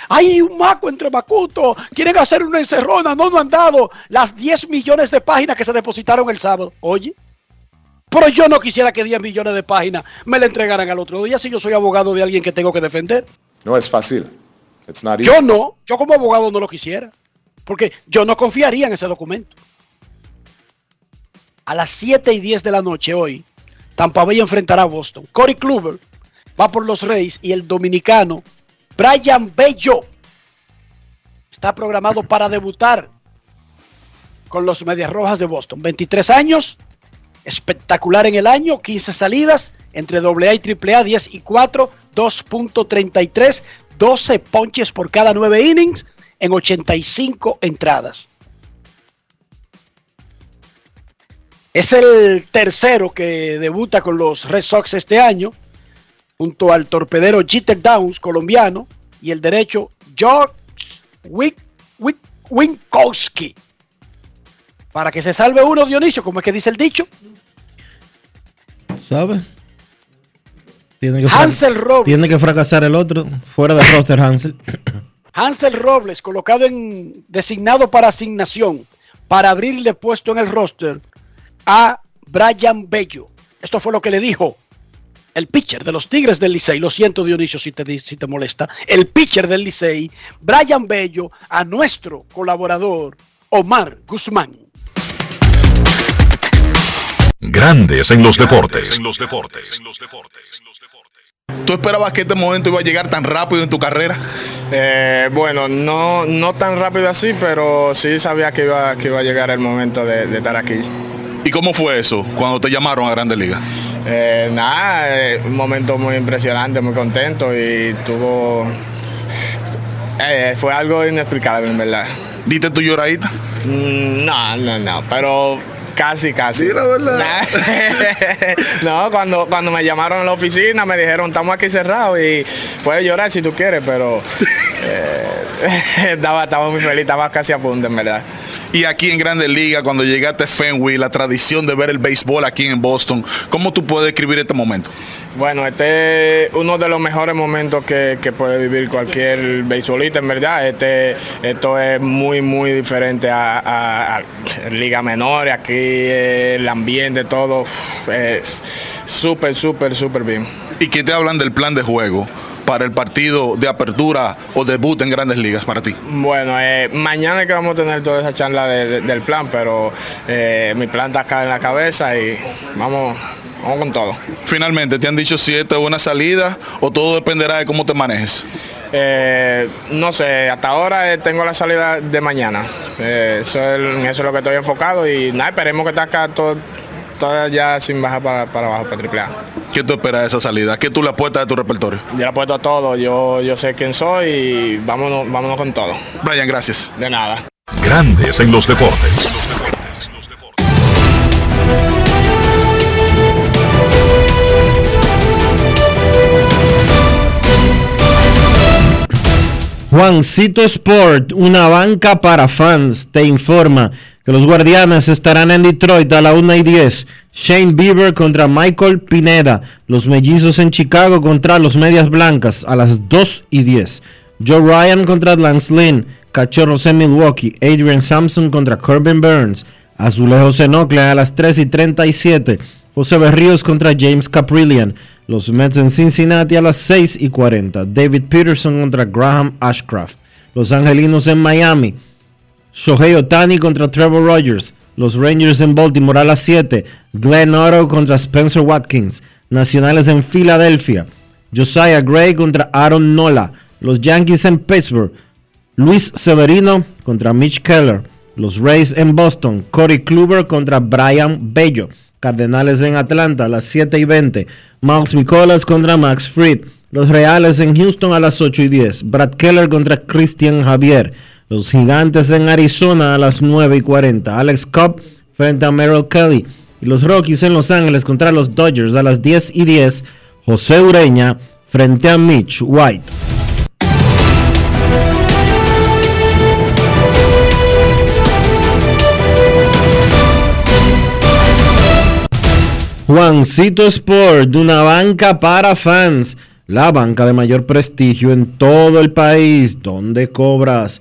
Hay un maco entre Macuto. Quieren hacer una encerrona. No nos han dado las 10 millones de páginas que se depositaron el sábado. Oye. Pero yo no quisiera que 10 millones de páginas me la entregaran al otro día si yo soy abogado de alguien que tengo que defender. No es fácil. It's not. Yo no. Yo como abogado no lo quisiera. Porque yo no confiaría en ese documento. A las 7 y 10 de la noche hoy, Tampa Bay enfrentará a Boston. Corey Kluber va por los Reyes y el dominicano Brian Bello está programado para debutar con los Medias Rojas de Boston. 23 años, espectacular en el año, 15 salidas entre AA y AAA, 10 y 4, 2.33, 12 ponches por cada 9 innings en 85 entradas. Es el tercero que debuta con los Red Sox este año, junto al torpedero Jeter Downs, colombiano, y el derecho George Wick, Wick, Winkowski. Para que se salve uno, Dionisio, como es que dice el dicho. ¿Sabe? Tiene que, Hansel Robles. tiene que fracasar el otro, fuera de roster Hansel. Hansel Robles, colocado en designado para asignación, para abrirle puesto en el roster a Brian Bello. Esto fue lo que le dijo el pitcher de los Tigres del Licey. Lo siento, Dionisio, si te, si te molesta. El pitcher del Licey, Brian Bello, a nuestro colaborador Omar Guzmán. Grandes en los deportes. ¿Tú esperabas que este momento iba a llegar tan rápido en tu carrera? Eh, bueno, no, no tan rápido así, pero sí sabía que iba, que iba a llegar el momento de, de estar aquí. ¿Y cómo fue eso cuando te llamaron a Grandes Ligas? Eh, nada, eh, un momento muy impresionante, muy contento y tuvo... eh, fue algo inexplicable, en verdad. ¿Diste tu lloradita? Mm, No, no, no, pero casi, casi. Sí, la verdad. no, cuando, cuando me llamaron a la oficina me dijeron, estamos aquí cerrados y puedes llorar si tú quieres, pero eh, estaba, estaba muy feliz, estaba casi a punto, en verdad. Y aquí en Grandes Ligas, cuando llegaste a Fenway, la tradición de ver el béisbol aquí en Boston, ¿cómo tú puedes describir este momento? Bueno, este es uno de los mejores momentos que, que puede vivir cualquier beisbolista, en verdad. Este, esto es muy, muy diferente a, a- Liga Menor. Aquí el ambiente, todo es súper, súper, súper bien. ¿Y qué te hablan del plan de juego para el partido de apertura o debut en Grandes Ligas para ti? Bueno, eh, mañana es que vamos a tener toda esa charla de- de- del plan, pero eh, mi plan está acá en la cabeza y vamos, vamos con todo. Finalmente, ¿te han dicho si esta es una salida o todo dependerá de cómo te manejes? Eh, no sé, hasta ahora eh, tengo la salida de mañana. Eh, eso, es, eso es lo que estoy enfocado y nada, esperemos que esté acá todo, ya sin bajar para, para abajo, para triple A. ¿Qué tú esperas de esa salida? ¿Qué tú le apuestas de tu repertorio? Yo le apuesto a todo, yo, yo sé quién soy y vámonos, vámonos con todo. Brian, gracias. De nada. Grandes en los deportes. Juancito Sport, una banca para fans, te informa los guardianes estarán en Detroit a la 1 y 10. Shane Bieber contra Michael Pineda. Los mellizos en Chicago contra los medias blancas a las 2 y 10. Joe Ryan contra Lance Lynn. Cachorros en Milwaukee. Adrian Sampson contra Corbin Burns. Azulejos en Oakland a las 3 y 37. José Berríos contra James Caprillian. Los Mets en Cincinnati a las 6 y 40. David Peterson contra Graham Ashcraft. Los Angelinos en Miami. Shohei Otani contra Trevor Rogers. Los Rangers en Baltimore a las 7. Glenn Otto contra Spencer Watkins. Nacionales en Filadelfia. Josiah Gray contra Aaron Nola. Los Yankees en Pittsburgh. Luis Severino contra Mitch Keller. Los Rays en Boston. Corey Kluber contra Brian Bello. Cardenales en Atlanta a las 7 y 20. Miles Nicolas contra Max Fried. Los Reales en Houston a las 8 y 10. Brad Keller contra Christian Javier. Los Gigantes en Arizona a las 9 y 40. Alex Cobb frente a Merrill Kelly. Y los Rockies en Los Ángeles contra los Dodgers a las 10 y 10. José Ureña frente a Mitch White. Juancito Sport, una banca para fans, la banca de mayor prestigio en todo el país, donde cobras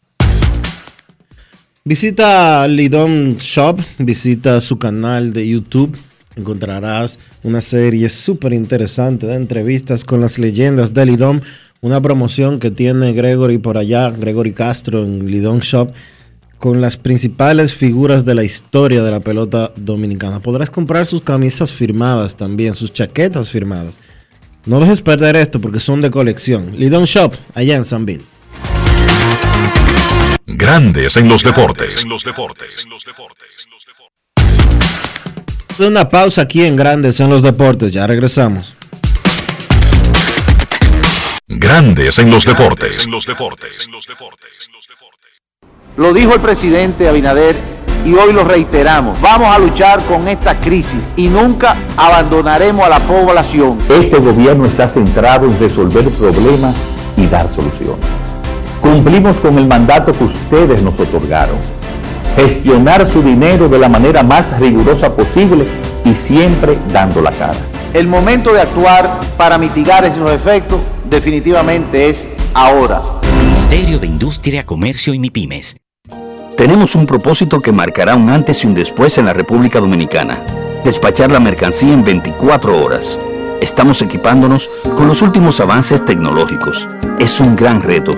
Visita Lidom Shop, visita su canal de YouTube. Encontrarás una serie súper interesante de entrevistas con las leyendas de Lidom. Una promoción que tiene Gregory por allá, Gregory Castro en Lidom Shop, con las principales figuras de la historia de la pelota dominicana. Podrás comprar sus camisas firmadas también, sus chaquetas firmadas. No dejes perder esto porque son de colección. Lidon Shop, allá en Sanville. Grandes en los deportes. De una pausa aquí en Grandes en los deportes. Ya regresamos. Grandes en los deportes. Lo dijo el presidente Abinader y hoy lo reiteramos. Vamos a luchar con esta crisis y nunca abandonaremos a la población. Este gobierno está centrado en resolver problemas y dar soluciones. Cumplimos con el mandato que ustedes nos otorgaron. Gestionar su dinero de la manera más rigurosa posible y siempre dando la cara. El momento de actuar para mitigar esos efectos definitivamente es ahora. Ministerio de Industria, Comercio y MIPIMES. Tenemos un propósito que marcará un antes y un después en la República Dominicana. Despachar la mercancía en 24 horas. Estamos equipándonos con los últimos avances tecnológicos. Es un gran reto,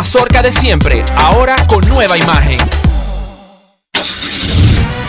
de siempre, ahora con nueva imagen.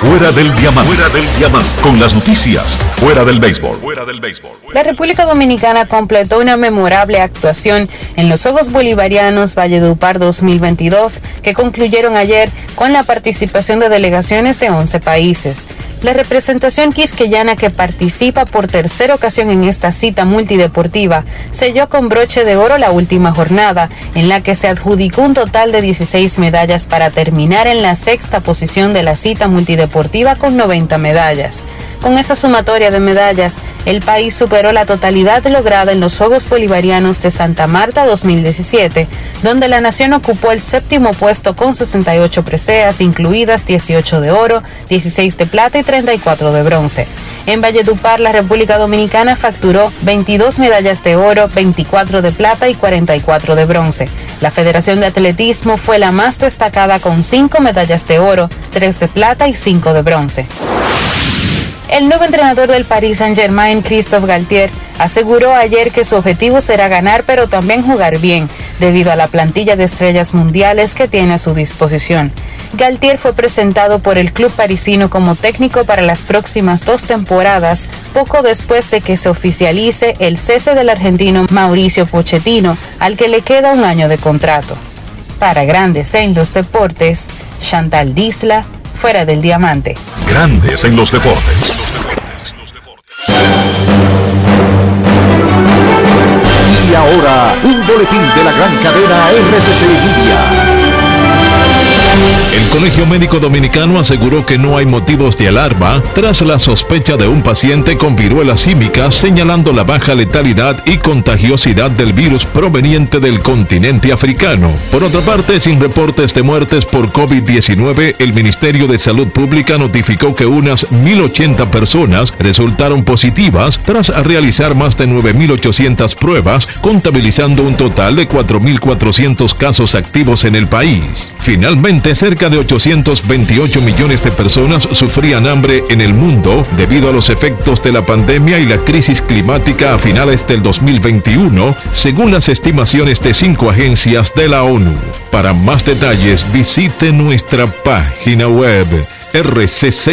Fuera del diamante. Fuera del diamante. Con las noticias. Fuera del béisbol. Fuera del béisbol. La República Dominicana completó una memorable actuación en los Juegos Bolivarianos Valledupar 2022 que concluyeron ayer con la participación de delegaciones de 11 países. La representación quisqueyana que participa por tercera ocasión en esta cita multideportiva selló con broche de oro la última jornada, en la que se adjudicó un total de 16 medallas para terminar en la sexta posición de la cita multideportiva con 90 medallas. Con esa sumatoria de medallas, el país superó la totalidad lograda en los Juegos Bolivarianos de Santa Marta 2017, donde la nación ocupó el séptimo puesto con 68 preseas, incluidas 18 de oro, 16 de plata y 34 de bronce. En Valledupar, la República Dominicana facturó 22 medallas de oro, 24 de plata y 44 de bronce. La Federación de Atletismo fue la más destacada con 5 medallas de oro, 3 de plata y 5 de bronce. El nuevo entrenador del Paris Saint-Germain, Christophe Galtier, aseguró ayer que su objetivo será ganar pero también jugar bien, debido a la plantilla de estrellas mundiales que tiene a su disposición. Galtier fue presentado por el club parisino como técnico para las próximas dos temporadas, poco después de que se oficialice el cese del argentino Mauricio Pochettino, al que le queda un año de contrato. Para Grandes en los Deportes, Chantal Disla, fuera del diamante. Grandes en los deportes. Y ahora, un boletín de la gran cadena RCC Libia. El Colegio Médico Dominicano aseguró que no hay motivos de alarma tras la sospecha de un paciente con viruela símica señalando la baja letalidad y contagiosidad del virus proveniente del continente africano. Por otra parte, sin reportes de muertes por COVID-19, el Ministerio de Salud Pública notificó que unas 1.080 personas resultaron positivas tras realizar más de 9.800 pruebas, contabilizando un total de 4.400 casos activos en el país. Finalmente, cerca de 828 millones de personas sufrían hambre en el mundo debido a los efectos de la pandemia y la crisis climática a finales del 2021, según las estimaciones de cinco agencias de la ONU. Para más detalles, visite nuestra página web rccmedia.com.do.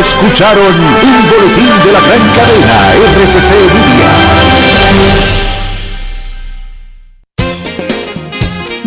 Escucharon un boletín de la gran cadena RCC Media.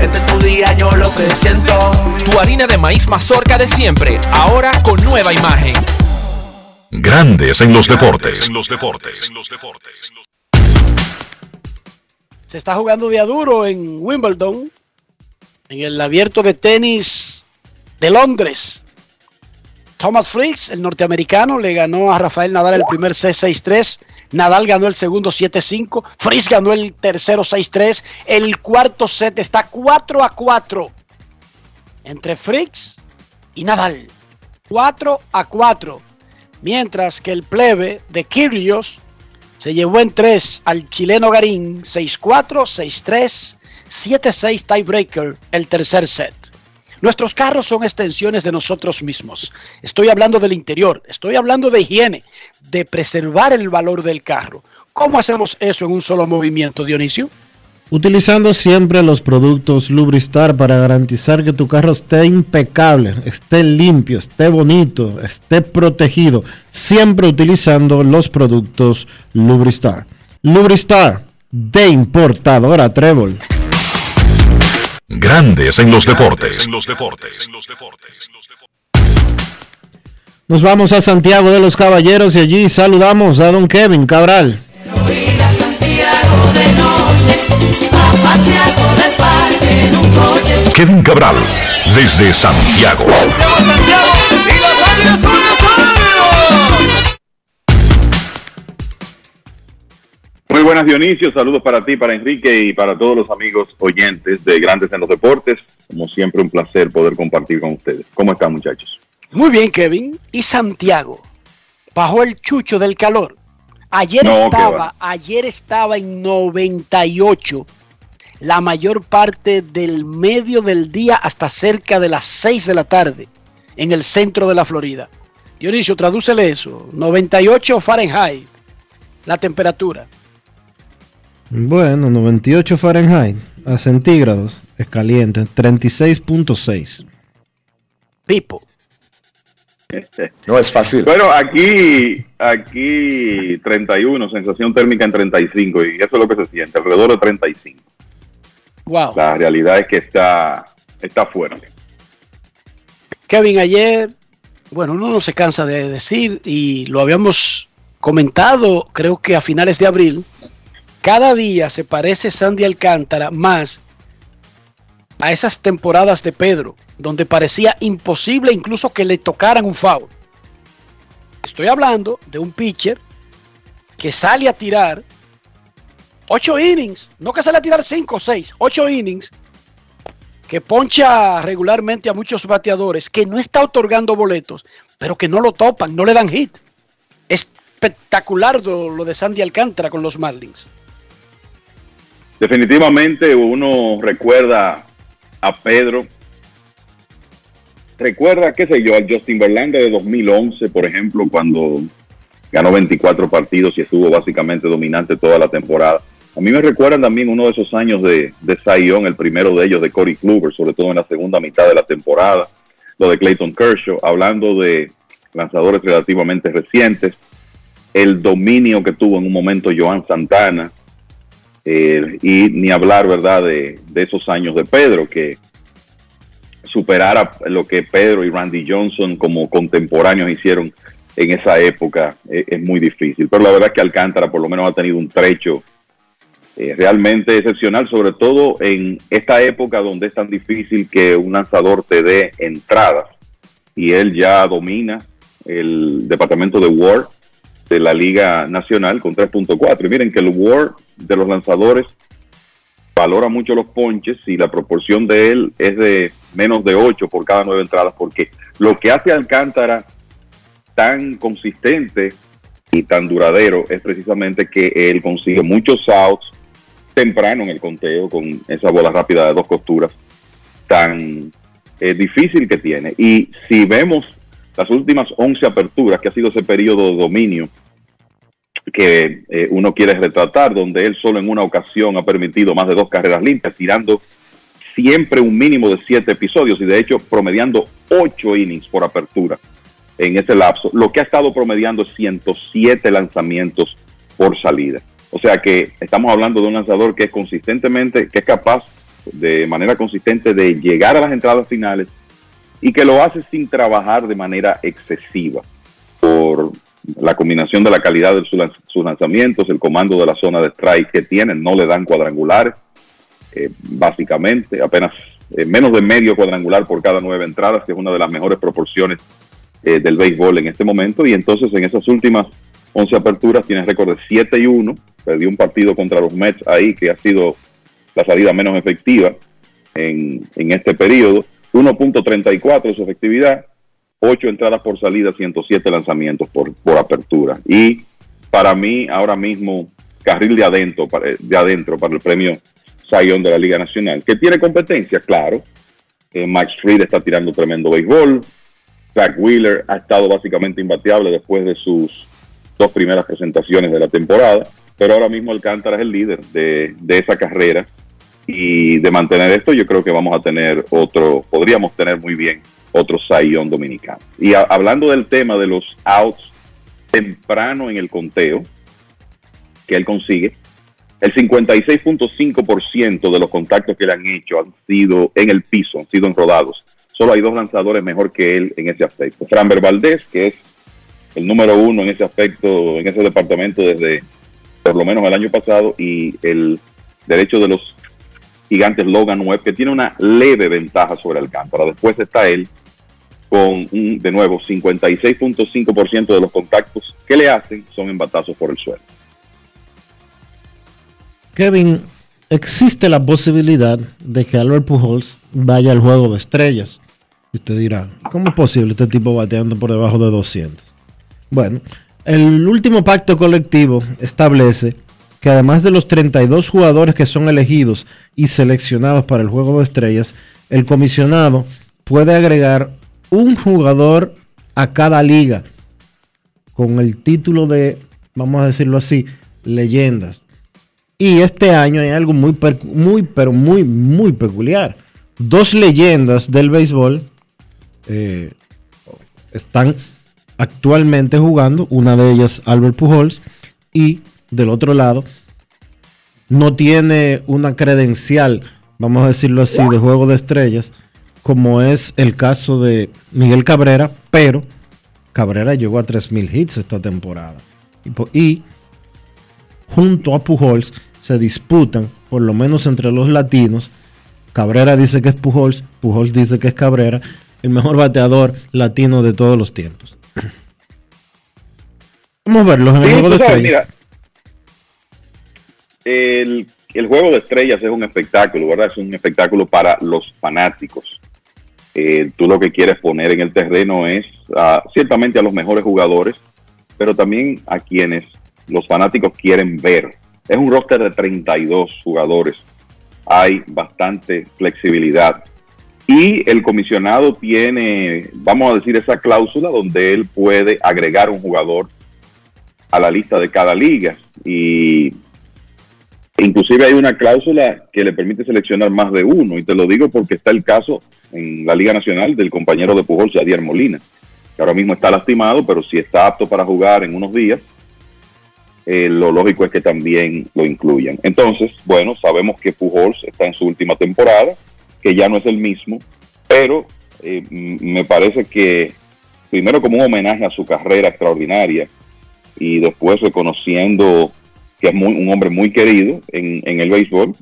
Este es tu día, yo lo que siento. Tu harina de maíz mazorca de siempre, ahora con nueva imagen. Grandes en los deportes. En los deportes. Se está jugando día duro en Wimbledon, en el abierto de tenis de Londres. Thomas Fricks, el norteamericano, le ganó a Rafael Nadal el primer 6-6-3. Nadal ganó el segundo 7-5. Fricks ganó el tercero 6-3. El cuarto set está 4 a 4 entre Fricks y Nadal. 4 a 4. Mientras que el plebe de Kyrgios se llevó en 3 al chileno Garín 6-4, 6-3, 7-6 tiebreaker el tercer set. Nuestros carros son extensiones de nosotros mismos. Estoy hablando del interior, estoy hablando de higiene, de preservar el valor del carro. ¿Cómo hacemos eso en un solo movimiento, Dionisio? Utilizando siempre los productos Lubristar para garantizar que tu carro esté impecable, esté limpio, esté bonito, esté protegido. Siempre utilizando los productos Lubristar. Lubristar de importadora Trébol. Grandes en los deportes. Nos vamos a Santiago de los Caballeros y allí saludamos a don Kevin Cabral. Kevin Cabral, desde Santiago. Muy buenas Dionisio, saludos para ti, para Enrique y para todos los amigos oyentes de Grandes en los Deportes. Como siempre un placer poder compartir con ustedes. ¿Cómo están muchachos? Muy bien Kevin. Y Santiago, bajo el chucho del calor. Ayer estaba, ayer estaba en 98 la mayor parte del medio del día hasta cerca de las 6 de la tarde en el centro de la Florida. Dionisio, tradúcele eso. 98 Fahrenheit, la temperatura. Bueno, 98 Fahrenheit a centígrados es caliente, 36.6. Pipo. No es fácil. Bueno, aquí, aquí 31, sensación térmica en 35 y eso es lo que se siente, alrededor de 35. Wow. La realidad es que está, está fuerte. Kevin, ayer, bueno, uno no se cansa de decir y lo habíamos comentado, creo que a finales de abril, cada día se parece Sandy Alcántara más a esas temporadas de Pedro, donde parecía imposible incluso que le tocaran un foul. Estoy hablando de un pitcher que sale a tirar ocho innings, no que sale a tirar cinco o seis, ocho innings, que poncha regularmente a muchos bateadores, que no está otorgando boletos, pero que no lo topan, no le dan hit. Espectacular lo de Sandy Alcántara con los Marlins. Definitivamente uno recuerda a Pedro, recuerda, qué sé yo, al Justin Verlander de 2011, por ejemplo, cuando ganó 24 partidos y estuvo básicamente dominante toda la temporada. A mí me recuerdan también uno de esos años de, de Zion, el primero de ellos de Corey Kluber, sobre todo en la segunda mitad de la temporada, lo de Clayton Kershaw, hablando de lanzadores relativamente recientes, el dominio que tuvo en un momento Joan Santana, eh, y ni hablar, ¿verdad?, de, esos años de Pedro, que superara lo que Pedro y Randy Johnson como contemporáneos hicieron en esa época eh, es muy difícil. Pero la verdad es que Alcántara por lo menos ha tenido un trecho eh, realmente excepcional, sobre todo en esta época donde es tan difícil que un lanzador te dé entradas. Y él ya domina el departamento de War de la Liga Nacional con 3.4. Y miren que el War de los lanzadores valora mucho los ponches y la proporción de él es de menos de 8 por cada 9 entradas, porque lo que hace Alcántara tan consistente y tan duradero es precisamente que él consigue muchos outs temprano en el conteo con esa bola rápida de dos costuras tan eh, difícil que tiene. Y si vemos las últimas 11 aperturas, que ha sido ese periodo de dominio que eh, uno quiere retratar, donde él solo en una ocasión ha permitido más de dos carreras limpias, tirando siempre un mínimo de siete episodios y de hecho promediando ocho innings por apertura en ese lapso. Lo que ha estado promediando es 107 lanzamientos por salida. O sea que estamos hablando de un lanzador que es consistentemente, que es capaz de manera consistente de llegar a las entradas finales y que lo hace sin trabajar de manera excesiva por la combinación de la calidad de sus, lanzamientos, el comando de la zona de strike que tienen, no le dan cuadrangulares, eh, básicamente, apenas eh, menos de medio cuadrangular por cada nueve entradas, que es una de las mejores proporciones eh, del béisbol en este momento. Y entonces en esas últimas 11 aperturas tiene récord de 7 y 1, perdió un partido contra los Mets ahí, que ha sido la salida menos efectiva en, en este periodo. 1.34 su efectividad, 8 entradas por salida, 107 lanzamientos por, por apertura. Y para mí, ahora mismo, carril de adentro, para, de adentro para el premio Sayón de la Liga Nacional, que tiene competencia, claro. Eh, Max Fried está tirando tremendo béisbol. Zach Wheeler ha estado básicamente imbateable después de sus dos primeras presentaciones de la temporada, pero ahora mismo Alcántara es el líder de, de esa carrera y de mantener esto yo creo que vamos a tener otro, podríamos tener muy bien otro sayón dominicano. Y hablando del tema de los outs temprano en el conteo que él consigue, el 56.5% de los contactos que le han hecho han sido en el piso, han sido enrodados. Solo hay dos lanzadores mejor que él en ese aspecto. Framber Valdez, que es el número uno en ese aspecto, en ese departamento desde por lo menos el año pasado, y el derecho de los gigantes Logan Webb, que tiene una leve ventaja sobre Alcántara. Después está él con un, de nuevo, 56.5% de los contactos que le hacen son en por el suelo. Kevin, existe la posibilidad de que Albert Pujols vaya al juego de estrellas. Y usted dirá, ¿cómo es posible este tipo bateando por debajo de 200? Bueno, el último pacto colectivo establece que además de los 32 jugadores que son elegidos y seleccionados para el juego de estrellas, el comisionado puede agregar un jugador a cada liga con el título de, vamos a decirlo así, leyendas. Y este año hay algo muy, muy, pero muy, muy peculiar. Dos leyendas del béisbol eh, están actualmente jugando. Una de ellas, Albert Pujols. Y del otro lado, no tiene una credencial, vamos a decirlo así, de juego de estrellas, como es el caso de Miguel Cabrera, pero Cabrera llegó a 3.000 hits esta temporada. Y, junto a Pujols se disputan, por lo menos entre los latinos. Cabrera dice que es Pujols, Pujols dice que es Cabrera, el mejor bateador latino de todos los tiempos. Vamos a verlos en el juego de estrellas. El, juego de estrellas es un espectáculo, ¿verdad? Es un espectáculo para los fanáticos. Eh, tú lo que quieres poner en el terreno es ciertamente a los mejores jugadores, pero también a quienes los fanáticos quieren ver. Es un roster de 32 jugadores. Hay bastante flexibilidad. Y el comisionado tiene, vamos a decir, esa cláusula donde él puede agregar un jugador a la lista de cada liga. Y inclusive hay una cláusula que le permite seleccionar más de uno. Y te lo digo porque está el caso en la Liga Nacional del compañero de Pujol, Jadier Molina, que ahora mismo está lastimado, pero si está apto para jugar en unos días, eh, lo lógico es que también lo incluyan. Entonces, bueno, sabemos que Pujols está en su última temporada, que ya no es el mismo, pero eh, me parece que primero como un homenaje a su carrera extraordinaria y después reconociendo que es un hombre muy querido en, el béisbol,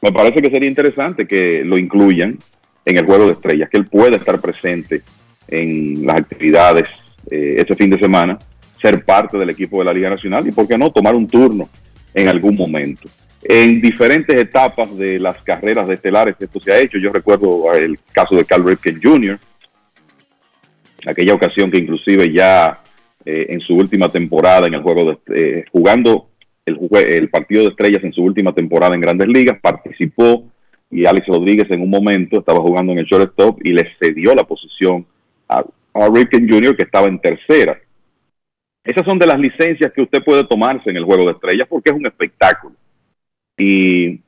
me parece que sería interesante que lo incluyan en el juego de estrellas, que él pueda estar presente en las actividades eh, ese fin de semana ser parte del equipo de la Liga Nacional y, ¿por qué no?, tomar un turno en algún momento. En diferentes etapas de las carreras de estelares esto se ha hecho. Yo recuerdo el caso de Cal Ripken Jr., aquella ocasión que inclusive ya eh, en su última temporada en el juego de eh, jugando el, partido de estrellas en su última temporada en Grandes Ligas, participó y Alex Rodríguez en un momento estaba jugando en el shortstop y le cedió la posición a, a Ripken Jr. que estaba en tercera. Esas son de las licencias que usted puede tomarse en el juego de estrellas porque es un espectáculo. Y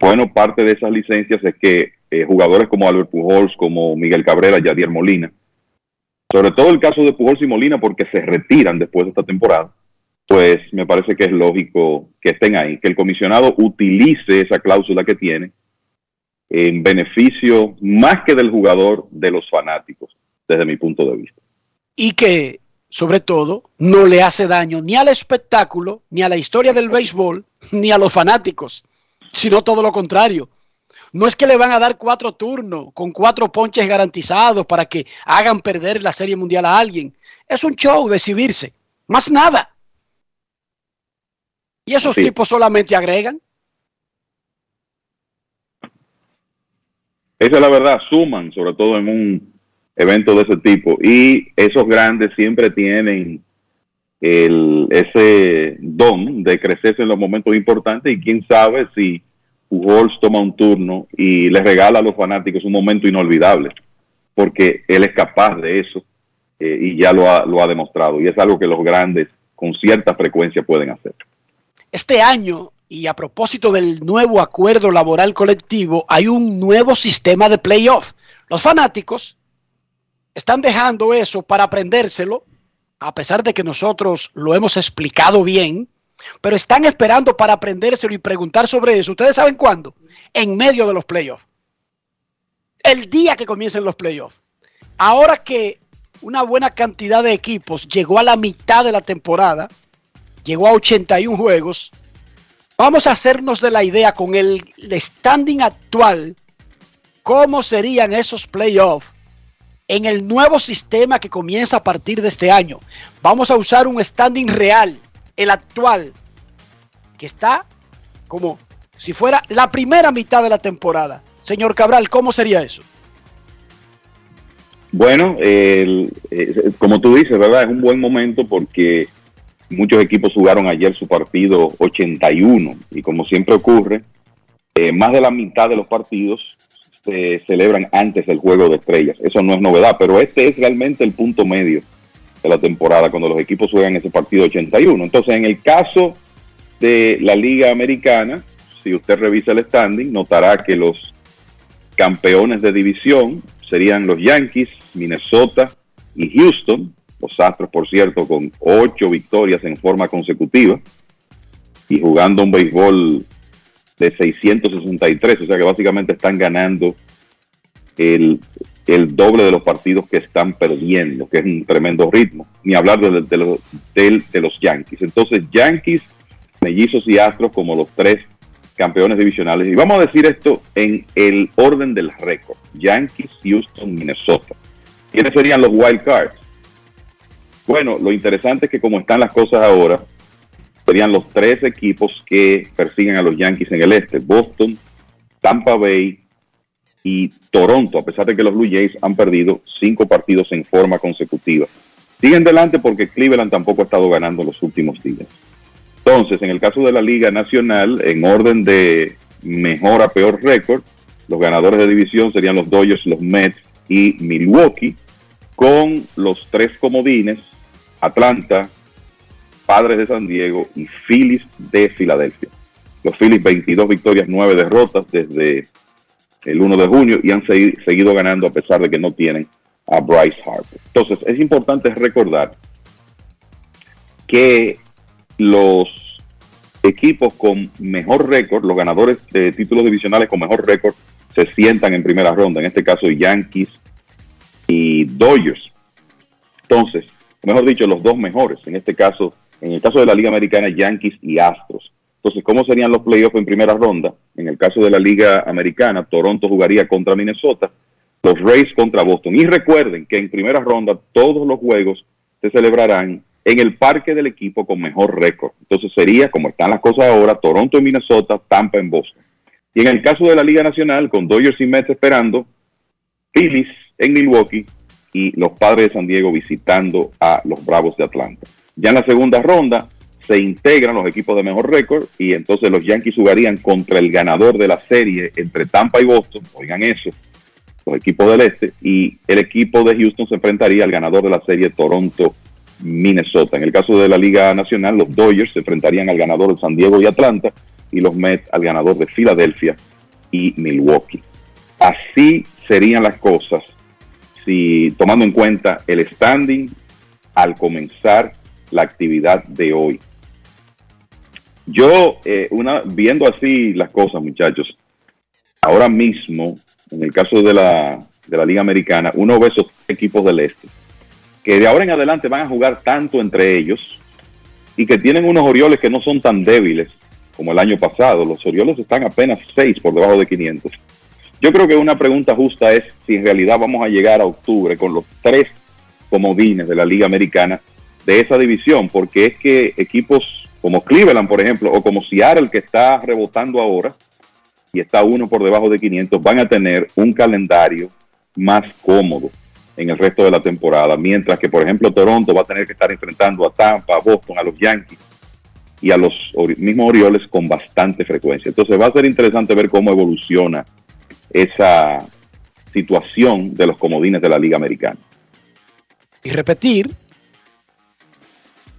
bueno, parte de esas licencias es que eh, jugadores como Albert Pujols, como Miguel Cabrera, Yadier Molina, sobre todo el caso de Pujols y Molina porque se retiran después de esta temporada, pues me parece que es lógico que estén ahí, que el comisionado utilice esa cláusula que tiene en beneficio más que del jugador, de los fanáticos, desde mi punto de vista. Y que sobre todo, no le hace daño ni al espectáculo, ni a la historia del béisbol, ni a los fanáticos, sino todo lo contrario. No es que le van a dar cuatro turnos con cuatro ponches garantizados para que hagan perder la Serie Mundial a alguien. Es un show de exhibirse, más nada. Y esos tipos solamente agregan. Esa es la verdad, suman, sobre todo en un eventos de ese tipo. Y esos grandes siempre tienen el, ese don de crecerse en los momentos importantes y quién sabe si Pujols toma un turno y le regala a los fanáticos un momento inolvidable, porque él es capaz de eso eh, y ya lo ha, lo ha demostrado. Y es algo que los grandes con cierta frecuencia pueden hacer. Este año, y a propósito del nuevo acuerdo laboral colectivo, hay un nuevo sistema de playoff. Los fanáticos están dejando eso para aprendérselo, a pesar de que nosotros lo hemos explicado bien, pero están esperando para aprendérselo y preguntar sobre eso. ¿Ustedes saben cuándo? En medio de los playoffs. El día que comiencen los playoffs. Ahora que una buena cantidad de equipos llegó a la mitad de la temporada, llegó a 81 juegos, vamos a hacernos de la idea con el standing actual, cómo serían esos playoffs en el nuevo sistema que comienza a partir de este año. Vamos a usar un standing real, el actual, que está como si fuera la primera mitad de la temporada. Señor Cabral, ¿cómo sería eso? Bueno, eh, como tú dices, ¿verdad? Es un buen momento porque muchos equipos jugaron ayer su partido 81 y como siempre ocurre, eh, más de la mitad de los partidos se celebran antes del juego de estrellas. Eso no es novedad, pero este es realmente el punto medio de la temporada cuando los equipos juegan ese partido 81. Entonces, en el caso de la Liga Americana, si usted revisa el standing, notará que los campeones de división serían los Yankees, Minnesota y Houston. Los Astros, por cierto, con ocho victorias en forma consecutiva y jugando un béisbol de 663, o sea que básicamente están ganando el, doble de los partidos que están perdiendo, que es un tremendo ritmo, ni hablar de, de, los, de los Yankees. Entonces, Yankees, Mellizos y Astros como los tres campeones divisionales. Y vamos a decir esto en el orden del récord. Yankees, Houston, Minnesota. ¿Quiénes serían los wild cards? Bueno, lo interesante es que como están las cosas ahora, serían los tres equipos que persiguen a los Yankees en el este. Boston, Tampa Bay y Toronto, a pesar de que los Blue Jays han perdido cinco partidos en forma consecutiva. Siguen delante porque Cleveland tampoco ha estado ganando los últimos días. Entonces, en el caso de la Liga Nacional, en orden de mejor a peor récord, los ganadores de división serían los Dodgers, los Mets y Milwaukee, con los tres comodines, Atlanta, Padres de San Diego y Phillies de Filadelfia. Los Phillies 22 victorias, 9 derrotas desde el 1 de junio y han seguido ganando a pesar de que no tienen a Bryce Harper. Entonces, es importante recordar que los equipos con mejor récord, los ganadores de títulos divisionales con mejor récord, se sientan en primera ronda. En este caso, Yankees y Dodgers. Entonces, mejor dicho, los dos mejores. En este caso, en el caso de la Liga Americana, Yankees y Astros. Entonces, ¿cómo serían los playoffs en primera ronda? En el caso de la Liga Americana, Toronto jugaría contra Minnesota, los Rays contra Boston. Y recuerden que en primera ronda todos los juegos se celebrarán en el parque del equipo con mejor récord. Entonces sería, como están las cosas ahora, Toronto en Minnesota, Tampa en Boston. Y en el caso de la Liga Nacional, con Dodgers y Mets esperando, Phillies en Milwaukee y los Padres de San Diego visitando a los Bravos de Atlanta. Ya en la segunda ronda se integran los equipos de mejor récord y entonces los Yankees jugarían contra el ganador de la serie entre Tampa y Boston, oigan eso, los equipos del este, y el equipo de Houston se enfrentaría al ganador de la serie Toronto Minnesota. En el caso de la Liga Nacional, los Dodgers se enfrentarían al ganador de San Diego y Atlanta y los Mets al ganador de Filadelfia y Milwaukee. Así serían las cosas tomando en cuenta el standing al comenzar la actividad de hoy. Yo, eh, una, viendo así las cosas, muchachos, ahora mismo, en el caso de la, de la Liga Americana, uno ve esos equipos del este que de ahora en adelante van a jugar tanto entre ellos y que tienen unos Orioles que no son tan débiles como el año pasado. Los Orioles están apenas 6 por debajo de 500. Yo creo que una pregunta justa es si en realidad vamos a llegar a octubre con los tres comodines de la Liga Americana de esa división, porque es que equipos como Cleveland, por ejemplo, o como Seattle, que está rebotando ahora y está uno por debajo de 500, van a tener un calendario más cómodo en el resto de la temporada, mientras que, por ejemplo, Toronto va a tener que estar enfrentando a Tampa, a Boston, a los Yankees y a los mismos Orioles con bastante frecuencia. Entonces va a ser interesante ver cómo evoluciona esa situación de los comodines de la Liga Americana. Y repetir,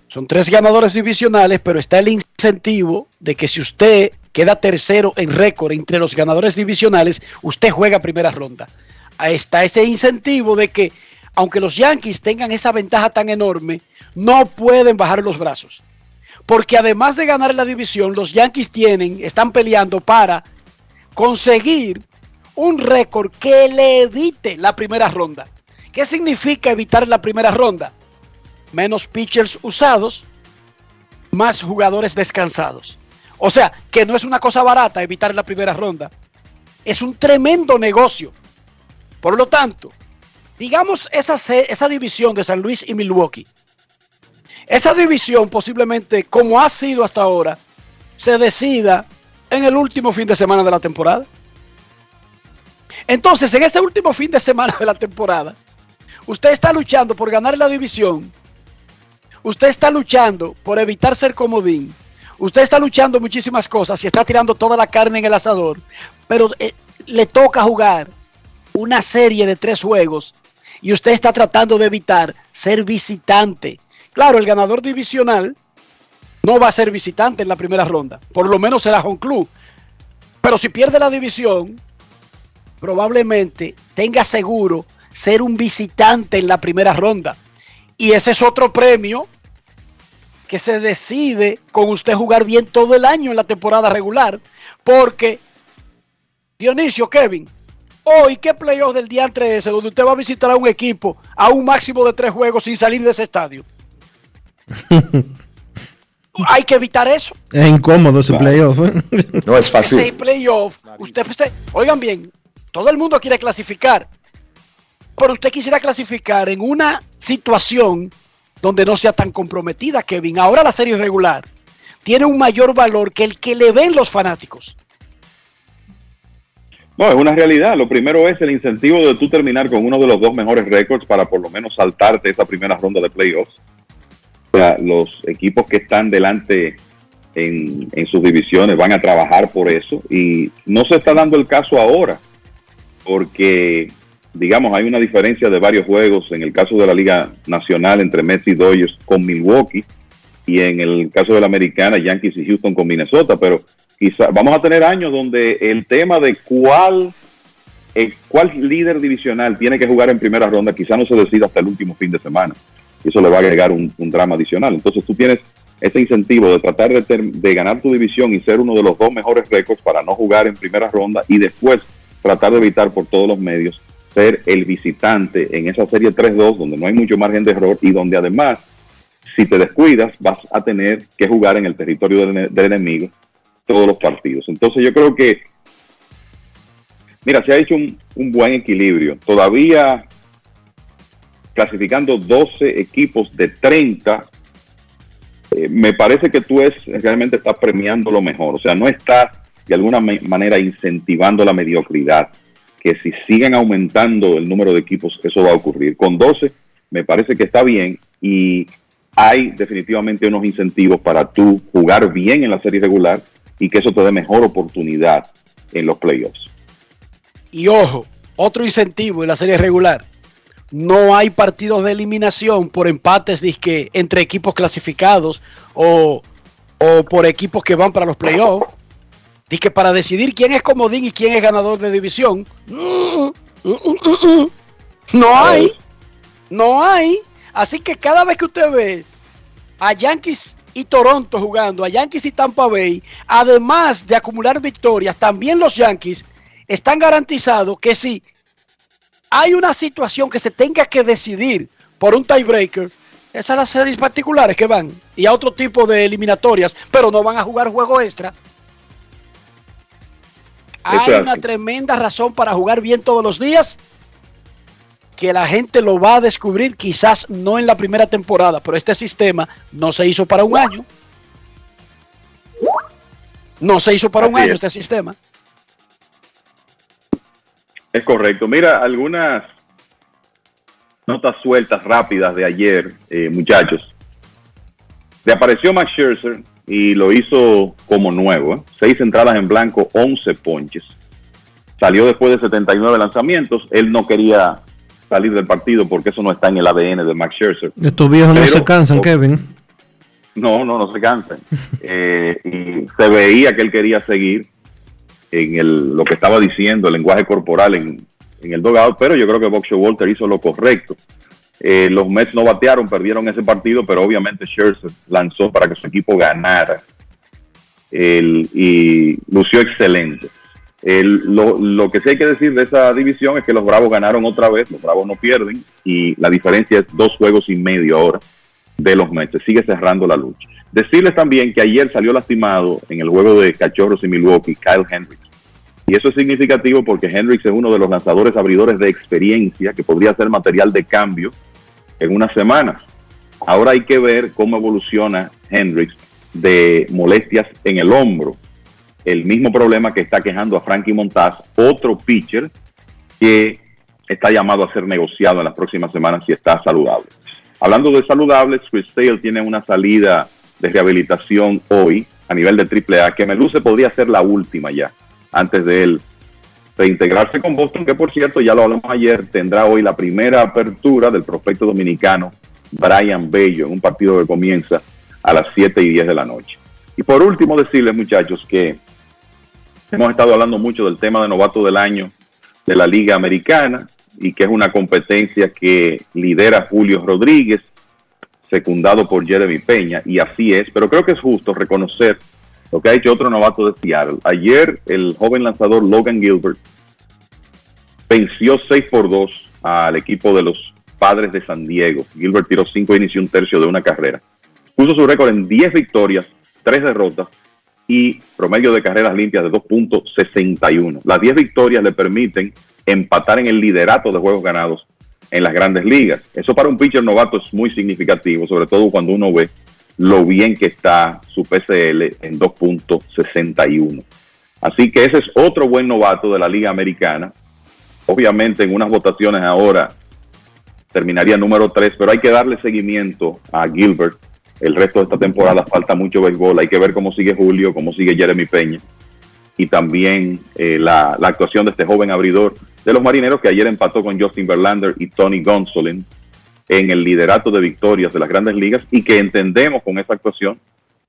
son tres ganadores divisionales, pero está el incentivo de que si usted queda tercero en récord entre los ganadores divisionales, usted juega primera ronda está ese incentivo de que, aunque los Yankees tengan esa ventaja tan enorme, no pueden bajar los brazos. Porque además de ganar la división, los Yankees tienen, están peleando para conseguir un récord que le evite la primera ronda. ¿Qué significa evitar la primera ronda? Menos pitchers usados, más jugadores descansados. O sea, que no es una cosa barata evitar la primera ronda. Es un tremendo negocio. Por lo tanto, digamos esa, esa división de San Luis y Milwaukee. Esa división posiblemente, como ha sido hasta ahora, se decida en el último fin de semana de la temporada. Entonces, en ese último fin de semana de la temporada, usted está luchando por ganar la división. Usted está luchando por evitar ser comodín. Usted está luchando muchísimas cosas y está tirando toda la carne en el asador. Pero eh, le toca jugar una serie de tres juegos y usted está tratando de evitar ser visitante. Claro, el ganador divisional no va a ser visitante en la primera ronda. Por lo menos será home club. Pero si pierde la división, probablemente tenga seguro ser un visitante en la primera ronda. Y ese es otro premio que se decide con usted jugar bien todo el año en la temporada regular. Porque, Dionisio, Kevin, hoy, ¿qué playoff del día entre ese donde usted va a visitar a un equipo a un máximo de tres juegos sin salir de ese estadio? Hay que evitar eso. Es incómodo ese playoff. ¿eh? No es fácil. Ese playoff, usted, usted, oigan bien, todo el mundo quiere clasificar, pero usted quisiera clasificar en una situación donde no sea tan comprometida, Kevin. Ahora la serie regular tiene un mayor valor que el que le ven los fanáticos. No, es una realidad. Lo primero es el incentivo de tú terminar con uno de los dos mejores récords para por lo menos saltarte esa primera ronda de playoffs. Los equipos que están delante en sus divisiones van a trabajar por eso y no se está dando el caso ahora porque digamos, hay una diferencia de varios juegos en el caso de la Liga Nacional entre Mets y Dodgers con Milwaukee y en el caso de la Americana, Yankees y Houston con Minnesota, pero quizá vamos a tener años donde el tema de cuál, eh, cuál líder divisional tiene que jugar en primera ronda quizá no se decida hasta el último fin de semana. Y eso le va a agregar un, drama adicional. Entonces tú tienes ese incentivo de tratar de, de ganar tu división y ser uno de los dos mejores récords para no jugar en primera ronda y después tratar de evitar por todos los medios ser el visitante en esa serie 3-2 donde no hay mucho margen de error y donde además si te descuidas vas a tener que jugar en el territorio del, enemigo todos los partidos. Entonces yo creo que, mira, se ha hecho un, buen equilibrio. Todavía clasificando 12 equipos de 30, eh, me parece que tú es, realmente estás premiando lo mejor. O sea, no estás de alguna manera incentivando la mediocridad que si siguen aumentando el número de equipos, eso va a ocurrir. Con 12 me parece que está bien y hay definitivamente unos incentivos para tú jugar bien en la serie regular y que eso te dé mejor oportunidad en los playoffs. Y ojo, otro incentivo en la serie regular. No hay partidos de eliminación por empates entre equipos clasificados o, o por equipos que van para los playoffs que para decidir quién es comodín y quién es ganador de división. No hay. No hay. Así que cada vez que usted ve a Yankees y Toronto jugando, a Yankees y Tampa Bay, además de acumular victorias, también los Yankees están garantizados que si hay una situación que se tenga que decidir por un tiebreaker, esas son las series particulares que van y a otro tipo de eliminatorias, pero no van a jugar juego extra. Hay una tremenda razón para jugar bien todos los días que la gente lo va a descubrir quizás no en la primera temporada, pero este sistema no se hizo para un año. No se hizo para un año este sistema. Es correcto. Mira, algunas notas sueltas rápidas de ayer, eh, muchachos. Le apareció Max Scherzer y lo hizo como nuevo. ¿eh? Seis entradas en blanco, 11 ponches. Salió después de 79 lanzamientos. Él no quería salir del partido porque eso no está en el ADN de Max Scherzer. Estos viejos no se cansan, Kevin. No, no, no se cansan. Eh, y se veía que él quería seguir en el, lo que estaba diciendo, el lenguaje corporal en, en el dogado, pero yo creo que Boxer Walter hizo lo correcto Eh, los Mets no batearon, perdieron ese partido, pero obviamente Scherzer lanzó para que su equipo ganara y lució excelente. El- lo, lo que sí hay que decir de esa división es que los Bravos ganaron otra vez, los Bravos no pierden y la diferencia es dos juegos y medio ahora de los Mets. Sigue cerrando la lucha. Decirles también que ayer salió lastimado en el juego de Cachorros y Milwaukee Kyle Hendricks. Y eso es significativo porque Hendricks es uno de los lanzadores abridores de experiencia que podría ser material de cambio en unas semanas. Ahora hay que ver cómo evoluciona Hendricks de molestias en el hombro. El mismo problema que está quejando a Frankie Montaz, otro pitcher que está llamado a ser negociado en las próximas semanas si está saludable. Hablando de saludables, Chris Sale tiene una salida de rehabilitación hoy a nivel de AAA que me luce podría ser la última ya, antes de él reintegrarse con Boston, que por cierto, ya lo hablamos ayer, tendrá hoy la primera apertura del prospecto dominicano Brian Bello en un partido que comienza a las 7 y 10 de la noche. Y por último, decirles, muchachos, que hemos estado hablando mucho del tema de novato del año de la Liga Americana y que es una competencia que lidera Julio Rodríguez, secundado por Jeremy Peña, y así es, pero creo que es justo reconocer lo que ha hecho otro novato de Seattle. Ayer el joven lanzador Logan Gilbert venció 6 por 2 al equipo de los padres de San Diego. Gilbert tiró 5 innings y un tercio de una carrera. Puso su récord en 10 victorias, 3 derrotas y promedio de carreras limpias de 2.61. Las 10 victorias le permiten empatar en el liderato de juegos ganados en las grandes ligas. Eso para un pitcher novato es muy significativo, sobre todo cuando uno ve lo bien que está su PCL en 2.61. Así que ese es otro buen novato de la Liga Americana. Obviamente en unas votaciones ahora terminaría número 3, pero hay que darle seguimiento a Gilbert. El resto de esta temporada falta mucho béisbol. Hay que ver cómo sigue Julio, cómo sigue Jeremy Peña. Y también eh, la, la actuación de este joven abridor de los marineros que ayer empató con Justin Verlander y Tony Gonsolin en el liderato de victorias de las grandes ligas y que entendemos con esa actuación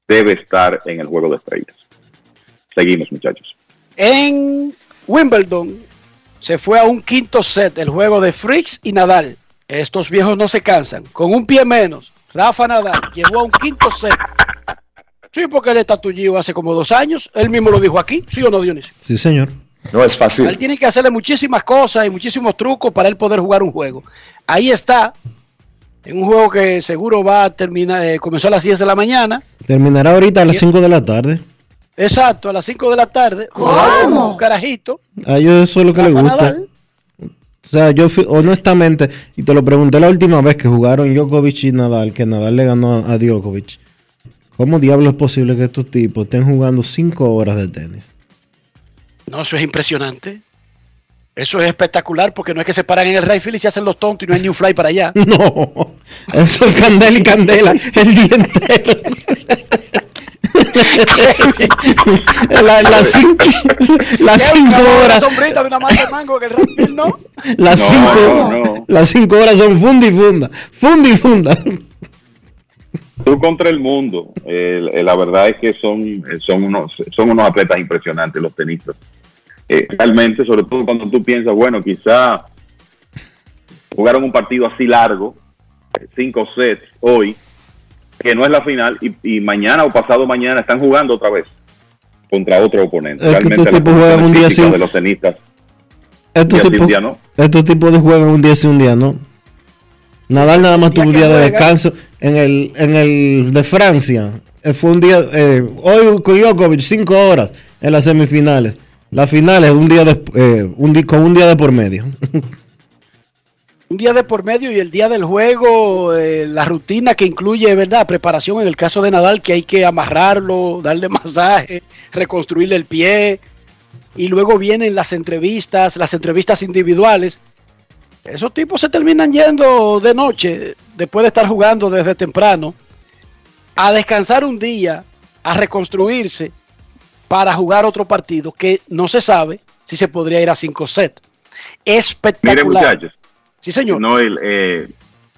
debe estar en el juego de estrellas. Seguimos, muchachos. En Wimbledon se fue a un quinto set el juego de Fricks y Nadal. Estos viejos no se cansan. Con un pie menos, Rafa Nadal llegó a un quinto set. Sí, porque él está tullido hace como dos años. Él mismo lo dijo aquí, ¿sí o no, Dionisio? Sí, señor. No es fácil. Él tiene que hacerle muchísimas cosas y muchísimos trucos para él poder jugar un juego. Ahí está, en un juego que seguro va a terminar, eh, comenzó a las 10 de la mañana. Terminará ahorita a las 5 de la tarde. Exacto, a las 5 de la tarde. ¿Cómo? Un carajito. A ellos eso es lo que les gusta. Nadal. O sea, yo fui- honestamente, y te lo pregunté la última vez que jugaron Djokovic y Nadal, que Nadal le ganó a, a Djokovic. ¿Cómo diablos es posible que estos tipos estén jugando 5 horas de tenis? No, eso es impresionante. Eso es espectacular porque no es que se paran en el right field y se hacen los tontos y no hay ni un fly para allá. No, eso es candela y candela el día entero. La- las cinco, las ¿Qué? cinco horas, Una sombrita de una mata de mango que el right field no. las cinco, no. las cinco horas son funda y funda, funda y funda. Tú contra el mundo. Eh, la verdad es que son, son, unos, son unos atletas impresionantes los tenistas. Eh, realmente, sobre todo cuando tú piensas, bueno, quizá jugaron un partido así largo, eh, cinco sets hoy, que no es la final, y, y mañana o pasado mañana están jugando otra vez contra otro oponente. Es que Realmente estos las tipos juegan un día sin- de los tenistas Estos tipos, no. estos tipos de juegan un día sí, un día no. Nadal nada más tuvo un que día de descanso en el, en el de Francia. eh, Fue un día, eh, hoy con Djokovic, cinco horas en las semifinales. Las finales, un día de, eh, un con un día de por medio. Un día de por medio y el día del juego, eh, la rutina que incluye, ¿verdad? Preparación en el caso de Nadal, que hay que amarrarlo, darle masaje, reconstruirle el pie. Y luego vienen las entrevistas, las entrevistas individuales. Esos tipos se terminan yendo de noche, después de estar jugando desde temprano, a descansar un día, a reconstruirse para jugar otro partido que no se sabe si se podría ir a 5 sets. Mire, Espectacular. muchachos. Sí, señor. No, el, eh,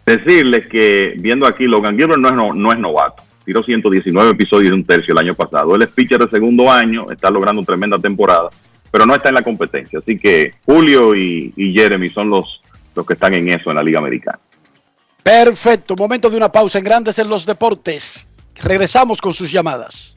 decirles que viendo aquí, Logan Gilbert no es, no, no es novato. Tiró 119 episodios de un tercio el año pasado. Él es pitcher de segundo año, está logrando tremenda temporada, pero no está en la competencia. Así que Julio y, y Jeremy son los, los que están en eso en la Liga Americana. Perfecto, momento de una pausa en Grandes en los Deportes. Regresamos con sus llamadas.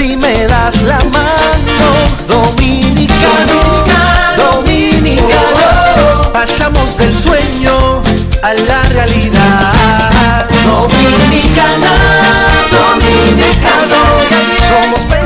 si me das la mano. Dominicano, dominicano, pasamos del sueño a la realidad. Dominicana, dominicano, somos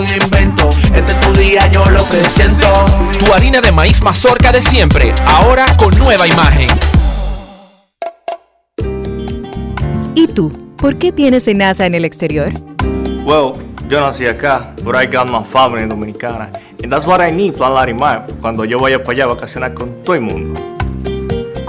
algún invento. Este es tu día, yo lo que siento. Tu harina de maíz mazorca de siempre, ahora con nueva imagen. ¿Y tú? ¿Por qué tienes enaza en el exterior? Well, yo nací acá, but I got my family dominicana. And that's what I need, Plan Larimar, cuando yo vaya para allá a vacacionar con todo el mundo.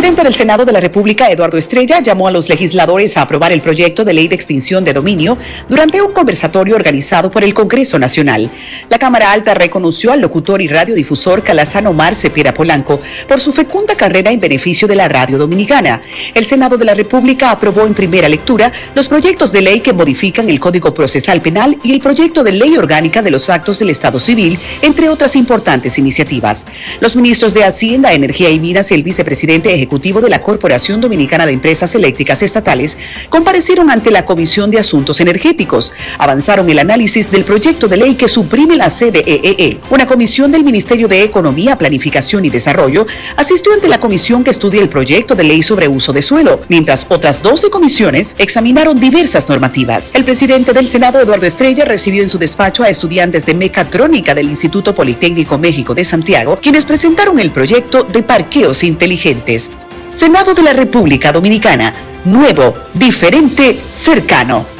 presidente del Senado de la República, Eduardo Estrella, llamó a los legisladores a aprobar el proyecto de ley de extinción de dominio durante un conversatorio organizado por el Congreso Nacional. La Cámara Alta reconoció al locutor y radiodifusor Calazano Mar Cepeda Polanco por su fecunda carrera en beneficio de la radio dominicana. El Senado de la República aprobó en primera lectura los proyectos de ley que modifican el Código Procesal Penal y el proyecto de ley orgánica de los actos del Estado Civil, entre otras importantes iniciativas. Los ministros de Hacienda, Energía y Minas y el vicepresidente ejecutivo de la Corporación Dominicana de Empresas Eléctricas Estatales comparecieron ante la Comisión de Asuntos Energéticos. Avanzaron el análisis del proyecto de ley que suprime la CDEE. Una comisión del Ministerio de Economía, Planificación y Desarrollo asistió ante la comisión que estudia el proyecto de ley sobre uso de suelo, mientras otras 12 comisiones examinaron diversas normativas. El presidente del Senado, Eduardo Estrella, recibió en su despacho a estudiantes de mecatrónica del Instituto Politécnico México de Santiago, quienes presentaron el proyecto de parqueos inteligentes. Senado de la República Dominicana. Nuevo, diferente, cercano.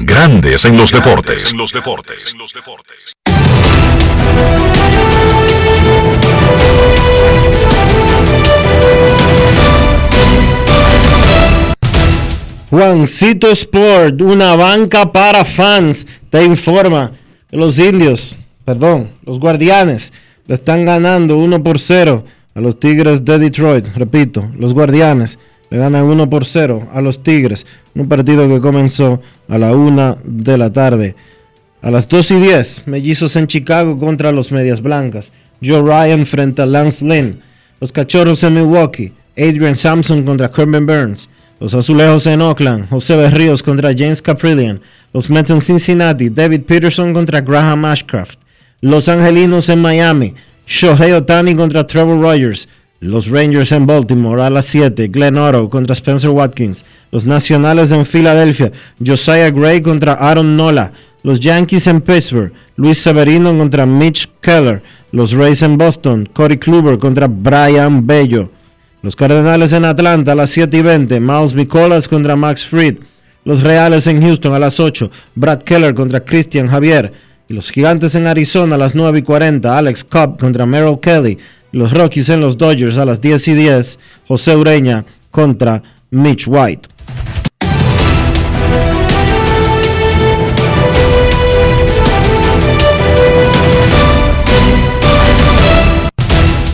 Grandes en los deportes. los deportes. Juancito Sport, una banca para fans, te informa que los indios, perdón, los guardianes, le están ganando 1 por 0 a los Tigres de Detroit. Repito, los guardianes le ganan 1 por 0 a los Tigres. Un partido que comenzó a la 1 de la tarde. A las 2 y 10, mellizos en Chicago contra los Medias Blancas. Joe Ryan frente a Lance Lynn. Los Cachorros en Milwaukee. Adrian Sampson contra Kerben Burns. Los Azulejos en Oakland. José Berríos contra James Caprillion. Los Mets en Cincinnati. David Peterson contra Graham Ashcraft. Los Angelinos en Miami. Shohei Otani contra Trevor Rogers. Los Rangers en Baltimore a las 7. Glenn Otto contra Spencer Watkins. Los Nacionales en Filadelfia. Josiah Gray contra Aaron Nola. Los Yankees en Pittsburgh. Luis Severino contra Mitch Keller. Los Rays en Boston. Cody Kluber contra Brian Bello. Los Cardenales en Atlanta a las 7 y 20. Miles Nicolas contra Max Fried. Los Reales en Houston a las 8. Brad Keller contra Christian Javier. Y los Gigantes en Arizona a las 9 y 40. Alex Cobb contra Merrill Kelly. Los Rockies en los Dodgers a las 10 y 10. José Ureña contra Mitch White.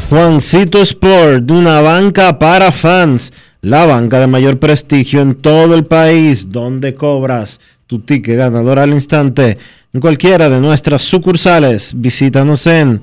Juancito Sport, una banca para fans, la banca de mayor prestigio en todo el país, donde cobras tu ticket ganador al instante en cualquiera de nuestras sucursales. Visítanos en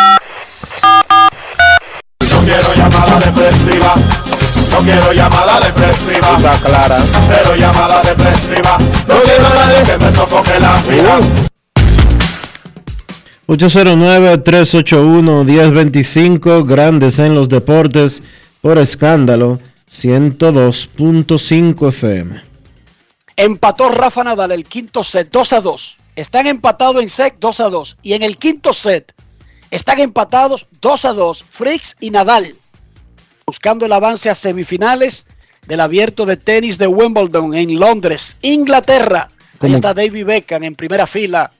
quiero llamada depresiva. Está clara. Cero llamada depresiva. No quiero a nadie que me sofoque la vida. 809-381-1025, Grandes en los deportes, por escándalo, 102.5 FM. Empató Rafa Nadal el quinto set 2 a 2. Están empatados en set 2 a 2. Y en el quinto set están empatados 2 a 2 Fricks y Nadal. Buscando el avance a semifinales del abierto de tenis de Wimbledon en Londres, Inglaterra. Ahí está David Beckham en primera fila.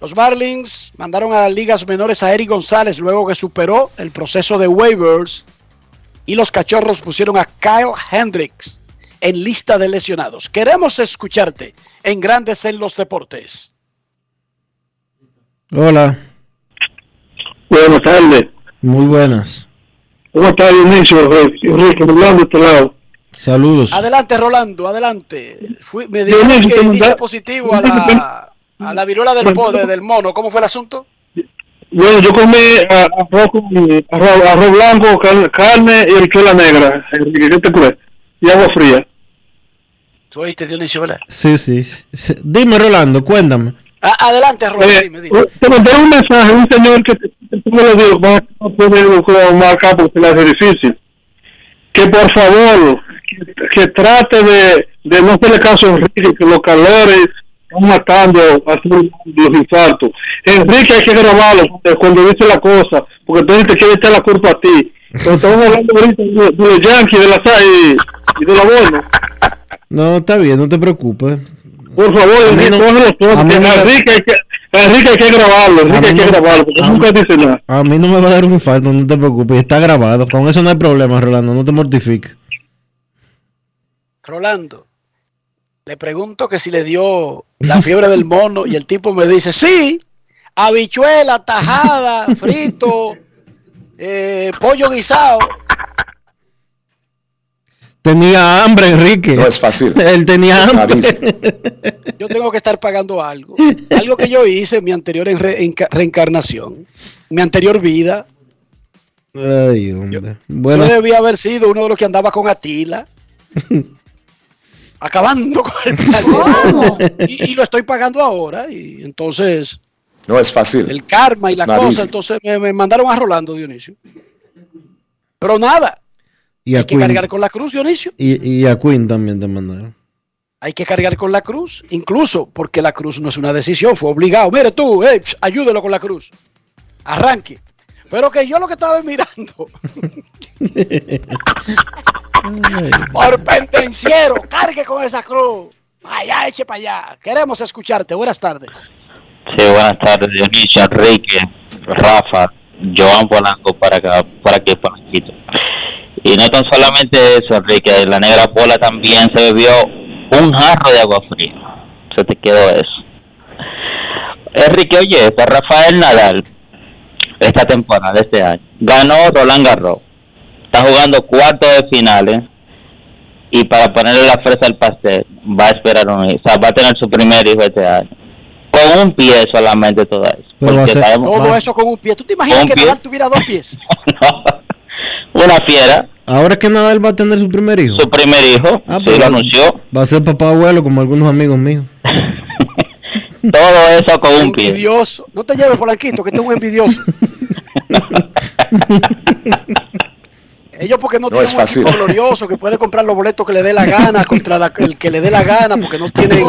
Los Marlins mandaron a las ligas menores a Eric González luego que superó el proceso de waivers. Y los cachorros pusieron a Kyle Hendricks en lista de lesionados. Queremos escucharte en Grandes en los Deportes. Hola, Buenas tardes. muy buenas. ¿Cómo está Dionisio? Enrique, hablando de este lado. Saludos. Adelante, Rolando, adelante. Fui- me dijeron Dionisio, que ¿cómo diste positivo a la, a la viruela del, po- de- del mono. ¿Cómo fue el asunto? Bueno, yo comí ah, arroz, arroz, arroz blanco, car- carne y habichuela negra. Enrique, ¿qué te crees? Y agua fría. Tú oíste, Dionisio, ¿verdad? Sí, sí. Dime, Rolando, cuéntame. A- adelante, Rolando, Eh, dime, dime. te mandaron un mensaje un señor que lo digo, a porque se difícil. Que por favor, que, que trate de, de no hacerle caso a Enrique, que los calores están matando a todos los infartos. Enrique hay que grabarlo cuando- dice la cosa, porque entonces te quiere echar la culpa a ti. Pero estamos hablando ahorita de, de los Yankees, de la SAI y, de la bola. No, está bien, no te preocupes. Por favor, Enrique, no- Enrique hay que, grabarlo, Enrique hay que no- grabarlo, porque nunca mí- dice nada. A mí no me va a dar un infarto, no te preocupes. Está grabado. Con eso no hay problema, Rolando. No te mortifiques. Rolando, le pregunto que si le dio la fiebre del mono y el tipo me dice, sí, habichuela, tajada, frito, eh, pollo guisado. Tenía hambre, Enrique. No es fácil. Él tenía Es hambre. rarísimo. Yo tengo que estar pagando algo. Algo que yo hice en mi anterior re- enca- reencarnación, mi anterior vida. Ay, hombre. Yo Bueno, debía haber sido uno de los que andaba con Atila. acabando con el planeta. Y, y lo estoy pagando ahora. Y entonces, No es fácil. el karma y la cosa, easy. entonces me, me mandaron a Rolando, Dionisio. Pero nada, y a hay que Queen. cargar con la cruz, Dionisio. Y, y a Queen también te mandaron. Hay que cargar con la cruz, incluso porque la cruz no es una decisión, fue obligado. Mire tú, eh, psh, ayúdelo con la cruz. Arranque. Pero que yo lo que estaba mirando, por pendenciero, cargue con esa cruz. Allá, eche para allá. Queremos escucharte. Buenas tardes. Sí, buenas tardes, Dionisio, Enrique, Rafa, Joan Polanco para acá, para aquí, Polanquito. Y no tan solamente eso, Enrique, la negra Pola también se bebió un jarro de agua fría. Se te quedó eso. Enrique, oye, pues Rafael Nadal, esta temporada, este año, ganó Roland Garros. Está jugando cuarto de finales. Y para ponerle la fresa al pastel, va a esperar un hijo. O sea, va a tener su primer hijo este año. con un pie solamente todo eso. Pero va a Porque ser- sabemos- Todo eso con un pie. ¿Tú te imaginas que pie. Nadal tuviera dos pies? una fiera, Ahora que Nadal va a tener su primer hijo. su primer hijo, Ah, sí pues, lo anunció, Va a ser papá abuelo como algunos amigos míos. todo eso con un pie. Envidioso. No te lleves, Polanquito, que tú un envidioso. Ellos porque no, No tienen es un fácil. equipo glorioso que puede comprar los boletos que le dé la gana contra la- el que le dé la gana porque no tienen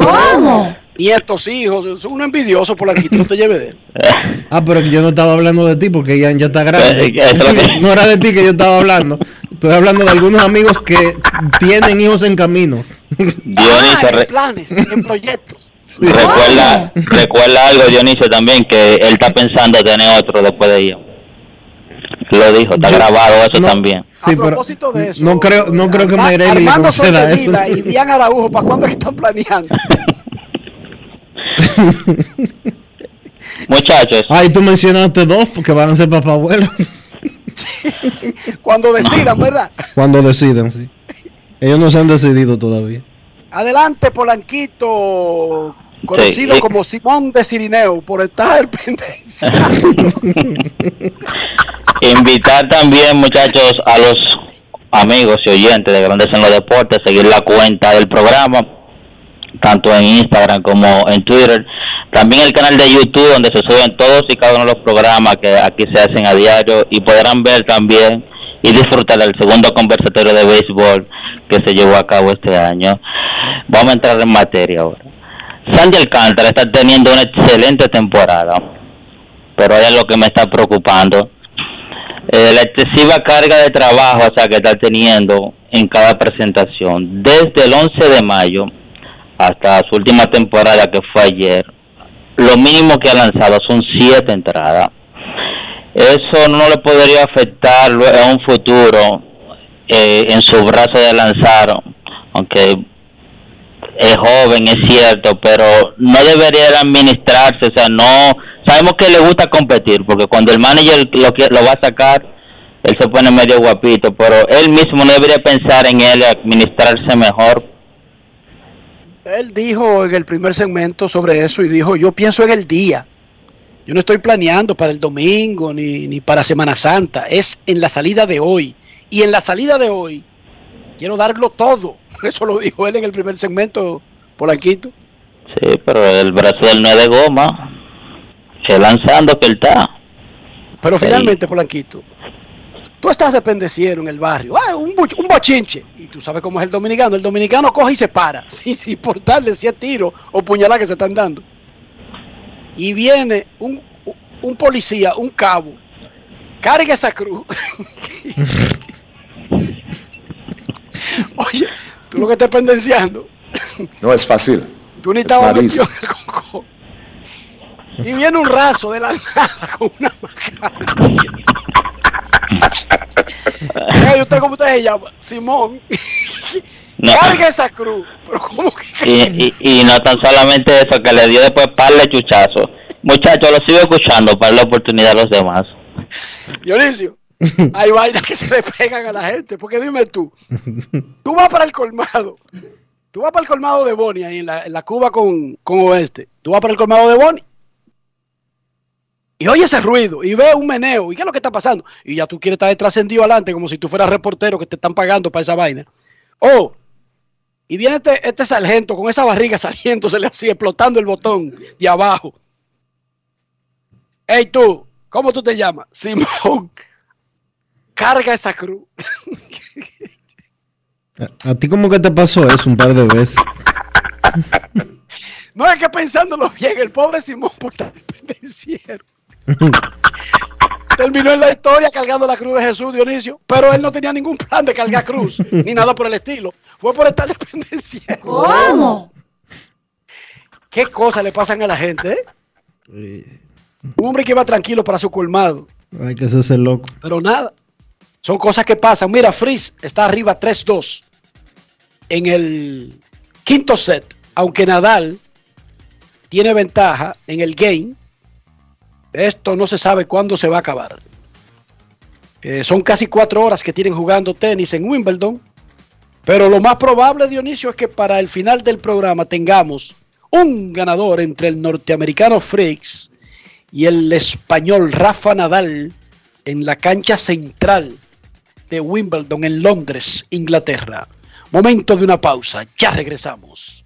nietos, hijos. Son un envidioso, Polanquito, no te lleves de él. Ah, pero que yo no estaba hablando de ti porque ya, ya está grande. Eh, que- no era de ti que yo estaba hablando. Estoy hablando de algunos amigos que tienen hijos en camino. Dionisio, Ah, en planes, en proyectos. recuerda, recuerda algo Dionisio también, que él está pensando tener otro después de ello. Lo dijo, está grabado eso no. también. Sí, a pero propósito de eso, no creo, no creo que Armando eso. Soldevila y Bian Araujo, ¿para cuándo es que están planeando? Muchachos, Ay, tú mencionaste dos porque van a ser papá abuelo Cuando decidan, ¿verdad? cuando decidan, sí. Ellos no se han decidido todavía. Adelante, Polanquito, conocido Sí, sí. como Simón de Cirineo, por estar pendencia. invitar también muchachos a los amigos y oyentes de Grandes en los Deportes, seguir la cuenta del programa, tanto en Instagram como en Twitter. También el canal de YouTube donde se suben todos y cada uno de los programas que aquí se hacen a diario y podrán ver también y disfrutar del segundo conversatorio de béisbol que se llevó a cabo este año. Vamos a entrar en materia ahora. Sandy Alcántara está teniendo una excelente temporada, pero hay algo que me está preocupando. Eh, la excesiva carga de trabajo o sea, que está teniendo en cada presentación. Desde el 11 de mayo hasta su última temporada que fue ayer, lo mínimo que ha lanzado son siete entradas. Eso no le podría afectar en un futuro eh, en su brazo de lanzar, aunque es joven, es cierto, pero no debería de administrarse, o sea, no, sabemos que le gusta competir, porque cuando el manager lo, lo va a sacar, él se pone medio guapito, pero él mismo no debería pensar en él administrarse mejor. Él dijo en el primer segmento sobre eso y dijo, yo pienso en el día. Yo no estoy planeando para el domingo ni, ni para Semana Santa, es en la salida de hoy. Y en la salida de hoy quiero darlo todo. Eso lo dijo él en el primer segmento, Polanquito. Sí, pero el brazo del no es de goma, es lanzando que él está. Pero finalmente, Polanquito, tú estás de pendeciero en el barrio, ah, un, un bochinche, y tú sabes cómo es el dominicano. El dominicano coge y se para, sin, sin importarle si es tiro o puñalada que se están dando. Y viene un, un policía, un cabo, carga esa cruz. Oye, tú lo que estás pendenciando, No es fácil. tú ni estabas metido en el. Y viene un raso de la nada con una macana. Ey, ¿Usted cómo usted se llama? Simón. No. Carga esa cruz. Pero ¿cómo que? Y, y, y no tan solamente eso, que le dio después par de chuchazos. Muchachos, lo sigo escuchando para darle oportunidad a los demás. Dionisio, hay vainas que se le pegan a la gente. Porque dime tú, tú vas para el colmado. Tú vas para el colmado de Boni, ahí en la, en la Cuba con, con Oeste. Tú vas para el colmado de Boni. Y oye ese ruido, y ve un meneo, ¿y qué es lo que está pasando? Y ya tú quieres estar trascendido adelante como si tú fueras reportero que te están pagando para esa vaina. Oh, y viene este, este sargento con esa barriga saliéndosele así, explotando el botón de abajo. Hey tú, ¿cómo tú te llamas? Simón. Carga esa cruz. ¿A, a ti cómo que te pasó eso un par de veces? No es que pensándolo bien, el pobre Simón por tan pendenciero. Terminó en la historia cargando la cruz de Jesús, Dionisio, pero él no tenía ningún plan de cargar cruz, ni nada por el estilo. Fue por estar de pendenciero. ¿Cómo? ¿Qué cosas le pasan a la gente, eh? Un hombre que iba tranquilo para su colmado, Hay que hacerse loco. pero nada. Son cosas que pasan. Mira, Frizz está arriba 3-2 en el quinto set, aunque Nadal tiene ventaja en el game. Esto no se sabe cuándo se va a acabar. Eh, son casi cuatro horas que tienen jugando tenis en Wimbledon. Pero lo más probable, Dionisio, es que para el final del programa tengamos Un ganador entre el norteamericano Fricks y el español Rafa Nadal en la cancha central de Wimbledon en Londres, Inglaterra. Momento de una pausa, ya regresamos.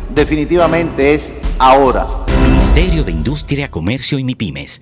definitivamente es ahora. Ministerio de Industria, Comercio y MIPIMES.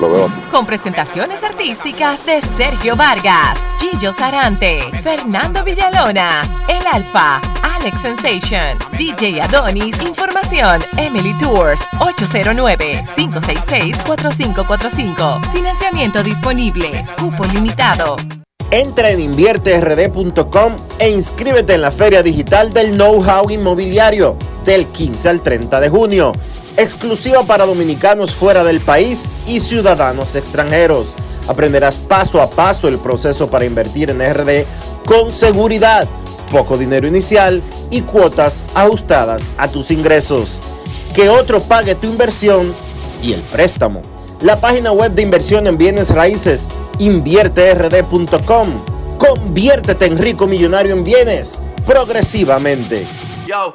Lo veo. Con presentaciones artísticas de Sergio Vargas, Gillo Sarante, Fernando Villalona, El Alfa, Alex Sensation, DJ Adonis, Información, Emily Tours, 809-566-4545. Financiamiento disponible, cupo limitado. Entra en invierterd.com e inscríbete en la Feria Digital del Know-How Inmobiliario del 15 al 30 de junio, exclusiva para dominicanos fuera del país y ciudadanos extranjeros. Aprenderás paso a paso el proceso para invertir en RD con seguridad, poco dinero inicial y cuotas ajustadas a tus ingresos. Que otro pague tu inversión y el préstamo. La página web de inversión en bienes raíces invierterd.com. Conviértete en rico millonario en bienes progresivamente. Yo,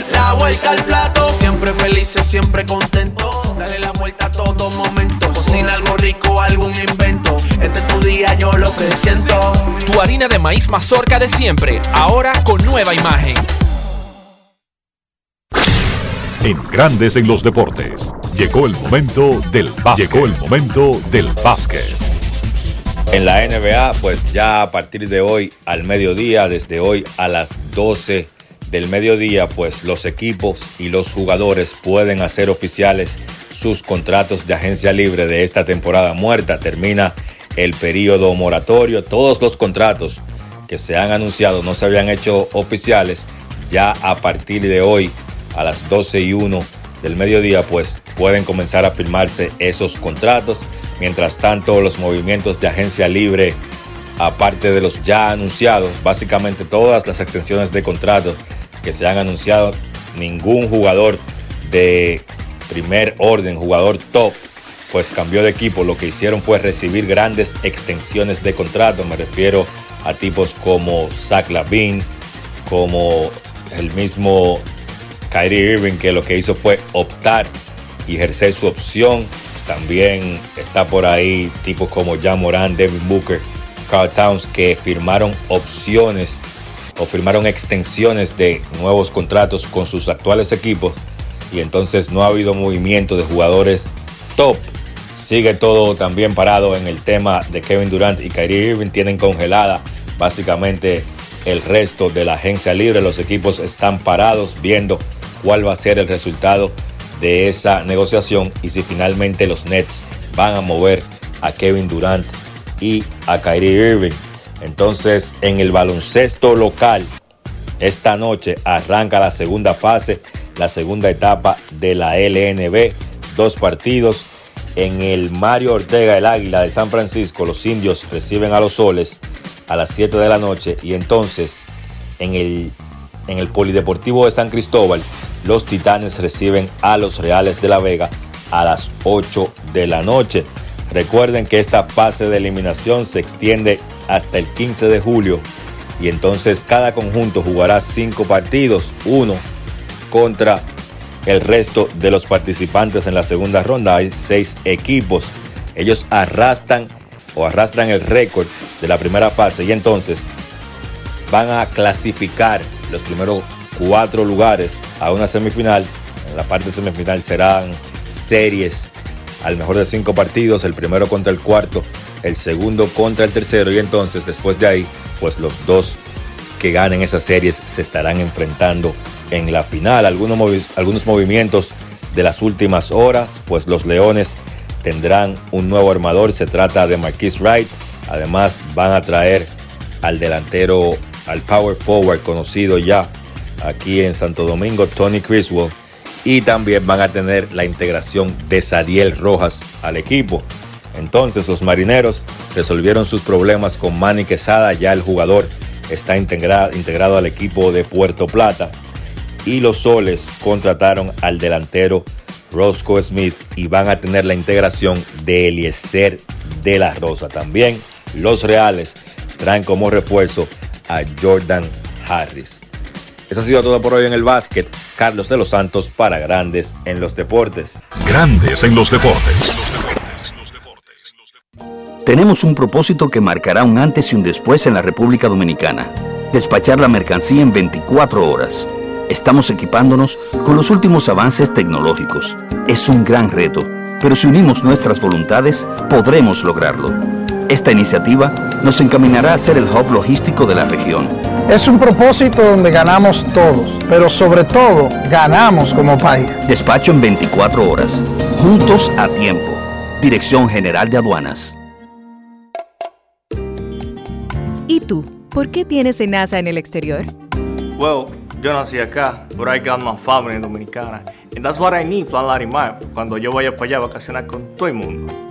La vuelta al plato, siempre felices, siempre contento. Dale la vuelta a todo momento. Cocina algo rico, algún invento. Este es tu día, yo lo que siento. Tu harina de maíz mazorca de siempre, ahora con nueva imagen. En Grandes en los Deportes, llegó el momento del básquet. Llegó el momento del básquet. En la NBA, pues ya a partir de hoy al mediodía, desde hoy a las 12 del mediodía, pues los equipos y los jugadores pueden hacer oficiales sus contratos de agencia libre de esta temporada muerta. Termina el periodo moratorio. Todos los contratos que se han anunciado no se habían hecho oficiales. Ya a partir de hoy a las 12 y 1 del mediodía, pues pueden comenzar a firmarse esos contratos. Mientras tanto, los movimientos de agencia libre, aparte de los ya anunciados, básicamente todas las extensiones de contratos que se han anunciado, ningún jugador de primer orden, jugador top, pues cambió de equipo. Lo que hicieron fue recibir grandes extensiones de contrato. Me refiero a tipos como Zach Lavin, como el mismo Kyrie Irving, que lo que hizo fue optar y ejercer su opción. También está por ahí tipos como Jan Moran, Devin Booker, Carl Towns, que firmaron opciones o firmaron extensiones de nuevos contratos con sus actuales equipos. Y entonces no ha habido movimiento de jugadores top. Sigue todo también parado en el tema de Kevin Durant y Kyrie Irving. Tienen congelada básicamente el resto de la agencia libre. Los equipos están parados viendo cuál va a ser el resultado de esa negociación y si finalmente los Nets van a mover a Kevin Durant y a Kyrie Irving. Entonces, en el baloncesto local, esta noche arranca la segunda fase, la segunda etapa de la LNB. Dos partidos. En el Mario Ortega, el Águila de San Francisco, los indios reciben a los soles a las 7 de la noche. Y entonces, en el, en el Polideportivo de San Cristóbal, los Titanes reciben a los Reales de la Vega a las 8 de la noche. Recuerden que esta fase de eliminación se extiende hasta el 15 de julio y entonces cada conjunto jugará cinco partidos, uno contra el resto de los participantes en la segunda ronda. Hay seis equipos. Ellos arrastran o arrastran el récord de la primera fase y entonces van a clasificar los primeros cuatro lugares a una semifinal. En la parte semifinal serán series al mejor de cinco partidos, el primero contra el cuarto, el segundo contra el tercero y entonces después de ahí, pues los dos que ganen esas series se estarán enfrentando en la final. Algunos, algunos movimientos de las últimas horas, pues los Leones tendrán un nuevo armador, se trata de Marquis Wright, además van a traer al delantero, al power forward conocido ya aquí en Santo Domingo, Tony Criswell, y también van a tener la integración de Sadiel Rojas al equipo. Entonces los marineros resolvieron sus problemas con Manny Quesada, ya el jugador está integrado, integrado al equipo de Puerto Plata. Y los soles contrataron al delantero Roscoe Smith y van a tener la integración de Eliezer de la Rosa. También los reales traen como refuerzo a Jordan Harris. Eso ha sido todo por hoy en el básquet. Carlos de los Santos para Grandes en los Deportes. Grandes en los Deportes. Tenemos un propósito que marcará un antes y un después en la República Dominicana. Despachar la mercancía en 24 horas. Estamos equipándonos con los últimos avances tecnológicos. Es un gran reto, pero si unimos nuestras voluntades, podremos lograrlo. Esta iniciativa nos encaminará a ser el hub logístico de la región. Es un propósito donde ganamos todos, pero sobre todo ganamos como país. Despacho en 24 horas, juntos a tiempo. Dirección General de Aduanas. ¿Y tú? ¿Por qué tienes NASA en el exterior? Well, yo nací acá, but I got my family dominicana. And that's what I need, Plan Larimar, cuando yo vaya para allá a vacacionar con todo el mundo.